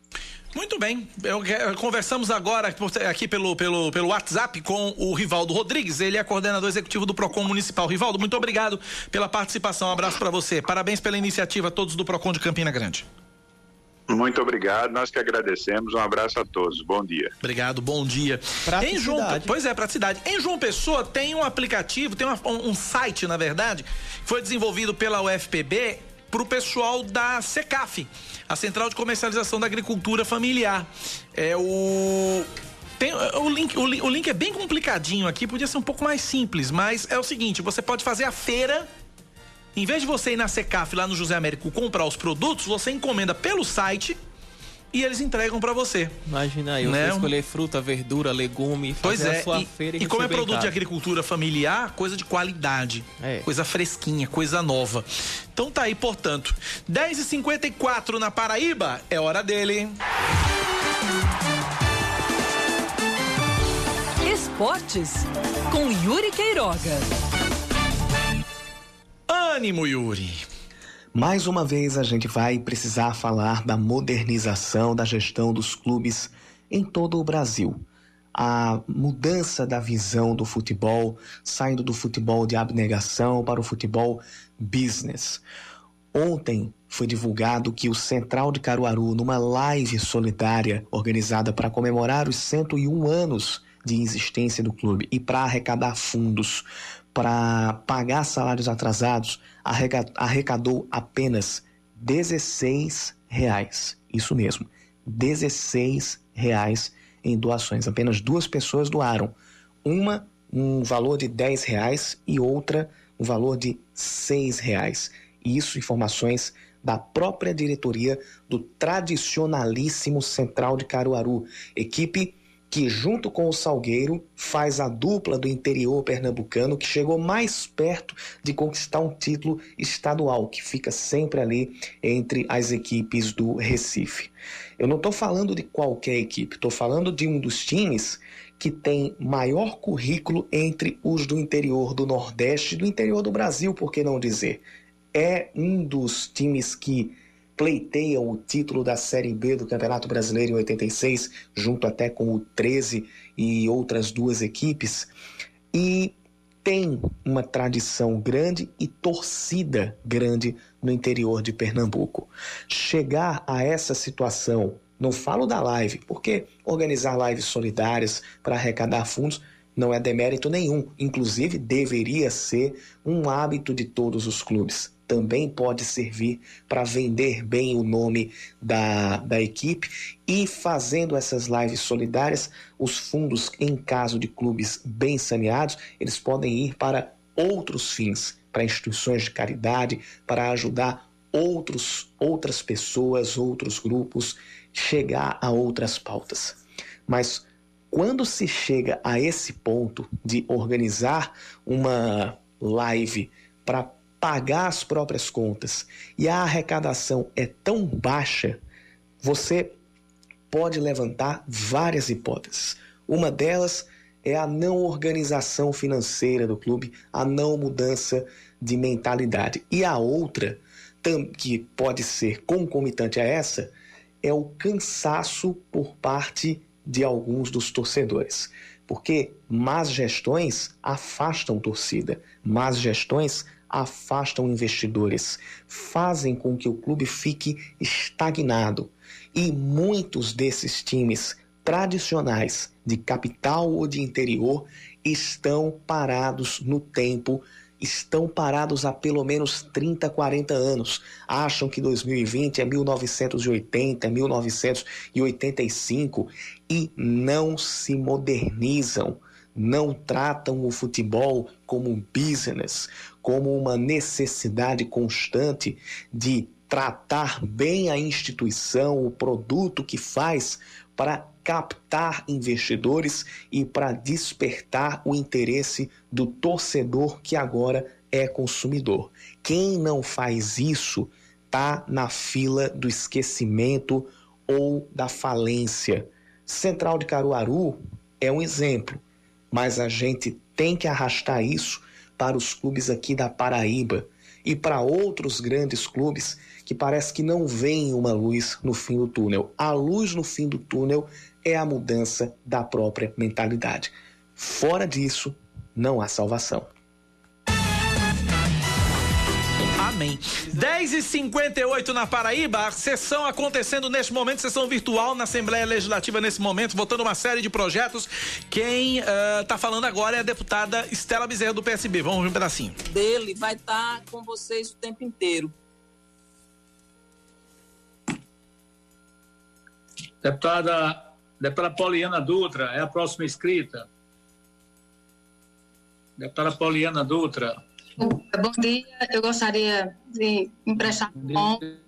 Muito bem. Eu, conversamos agora aqui pelo, pelo, pelo WhatsApp com o Rivaldo Rodrigues. Ele é coordenador executivo do PROCON Municipal. Rivaldo, muito obrigado pela participação. Um abraço para você. Parabéns pela iniciativa, todos do PROCON de Campina Grande. Muito obrigado, nós que agradecemos. Um abraço a todos. Bom dia. Obrigado, bom dia. Em João, pois é, cidade. Em João Pessoa tem um aplicativo, tem uma, um, um site, na verdade, que foi desenvolvido pela UFPB para o pessoal da SECAF, a Central de Comercialização da Agricultura Familiar. É o tem, o, link, o, o link é bem complicadinho aqui, podia ser um pouco mais simples, mas é o seguinte: você pode fazer a feira em vez de você ir na Secaf lá no José Américo comprar os produtos, você encomenda pelo site e eles entregam para você. Imagina aí, né? você escolher fruta, verdura, legume, pois é, a sua e, feira e, e como é produto de agricultura familiar, coisa de qualidade, é. coisa fresquinha, coisa nova. Então tá aí, portanto, 10h54 na Paraíba, é hora dele. Esportes com Yuri Queiroga. Ânimo, Yuri. Mais uma vez a gente vai precisar falar da modernização da gestão dos clubes em todo o Brasil. A mudança da visão do futebol, saindo do futebol de abnegação para o futebol business. Ontem foi divulgado que o Central de Caruaru, numa live solidária organizada para comemorar os 101 anos de existência do clube e para arrecadar fundos para pagar salários atrasados arrecadou apenas 16 reais. Isso mesmo, 16 reais em doações. Apenas duas pessoas doaram. Uma um valor de 10 reais e outra um valor de 6 reais. Isso informações da própria diretoria do tradicionalíssimo Central de Caruaru, equipe que, junto com o Salgueiro, faz a dupla do interior pernambucano que chegou mais perto de conquistar um título estadual, que fica sempre ali entre as equipes do Recife. Eu não estou falando de qualquer equipe, estou falando de um dos times que tem maior currículo entre os do interior do Nordeste e do interior do Brasil, por que não dizer? É um dos times que pleiteiam o título da Série B do Campeonato Brasileiro em 86, junto até com o 13 e outras duas equipes, e tem uma tradição grande e torcida grande no interior de Pernambuco. Chegar a essa situação, não falo da live, porque organizar lives solidárias para arrecadar fundos não é demérito nenhum, inclusive deveria ser um hábito de todos os clubes também pode servir para vender bem o nome da, da equipe e fazendo essas lives solidárias, os fundos, em caso de clubes bem saneados, eles podem ir para outros fins, para instituições de caridade, para ajudar outros, outras pessoas, outros grupos chegar a outras pautas. Mas quando se chega a esse ponto de organizar uma live para pagar as próprias contas e a arrecadação é tão baixa, você pode levantar várias hipóteses. Uma delas é a não organização financeira do clube, a não mudança de mentalidade. E a outra, que pode ser concomitante a essa, é o cansaço por parte de alguns dos torcedores. Porque más gestões afastam torcida, más gestões afastam investidores, fazem com que o clube fique estagnado. E muitos desses times tradicionais de capital ou de interior estão parados no tempo, estão parados há pelo menos 30, 40 anos. Acham que 2020 é 1980, 1985 e não se modernizam não tratam o futebol como um business, como uma necessidade constante de tratar bem a instituição, o produto que faz para captar investidores e para despertar o interesse do torcedor que agora é consumidor. Quem não faz isso está na fila do esquecimento ou da falência. Central de Caruaru é um exemplo mas a gente tem que arrastar isso para os clubes aqui da Paraíba e para outros grandes clubes que parece que não veem uma luz no fim do túnel. A luz no fim do túnel é a mudança da própria mentalidade. Fora disso, não há salvação. Amém. 10 e 58 na Paraíba, a sessão acontecendo neste momento, sessão virtual na Assembleia Legislativa nesse momento, votando uma série de projetos. Quem está uh, falando agora é a deputada Estela Bezerra do PSB. Vamos ver um pedacinho. Dele vai estar tá com vocês o tempo inteiro. Deputada, deputada Poliana Dutra é a próxima inscrita. Deputada Poliana Dutra. Bom dia, eu gostaria de emprestar meu ombro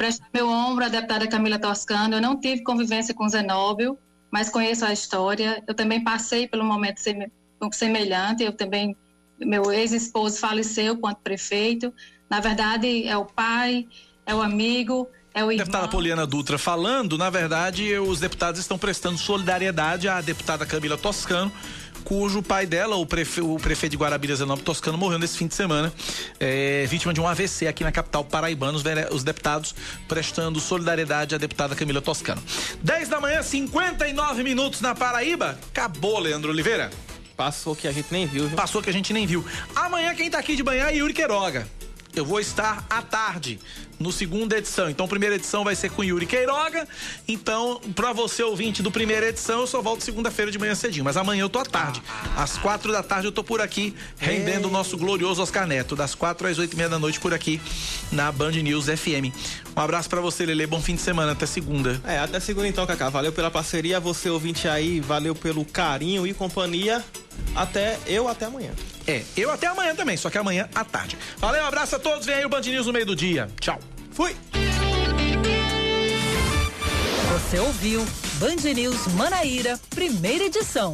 emprestar meu ombro à deputada Camila Toscano. Eu não tive convivência com Zenóbio, mas conheço a história. Eu também passei pelo momento semelhante. Eu também, meu ex-esposo faleceu quanto prefeito. Na verdade, é o pai, é o amigo, é o irmão. Deputada Poliana Dutra falando, na verdade, os deputados estão prestando solidariedade à deputada Camila Toscano cujo pai dela, o, prefe, o prefeito de Guarabira, Zenobio Toscano, morreu nesse fim de semana, é, vítima de um AVC aqui na capital paraibana. Os, os deputados prestando solidariedade à deputada Camila Toscano. 10 da manhã, 59 minutos na Paraíba. Acabou, Leandro Oliveira. Passou que a gente nem viu. Viu? Passou que a gente nem viu. Amanhã quem tá aqui de manhã é Yuri Queiroga. eu vou estar à tarde no segunda edição. Então, primeira edição vai ser com Yuri Queiroga. Então, pra você ouvinte do primeira edição, eu só volto segunda-feira de manhã cedinho. Mas amanhã eu tô à tarde. Às quatro da tarde eu tô por aqui, rendendo o nosso glorioso Oscar Neto. Das quatro às oito e meia da noite por aqui na Band News FM. Um abraço para você, Lele. Bom fim de semana. Até segunda. É, até segunda então, Cacá. Valeu pela parceria. Você ouvinte aí, valeu pelo carinho e companhia. Até eu até amanhã. É, eu até amanhã também, só que amanhã à tarde. Valeu, um abraço a todos. Vem aí o Band News no meio do dia. Tchau. Fui. Você ouviu Band News Manaíra, primeira edição.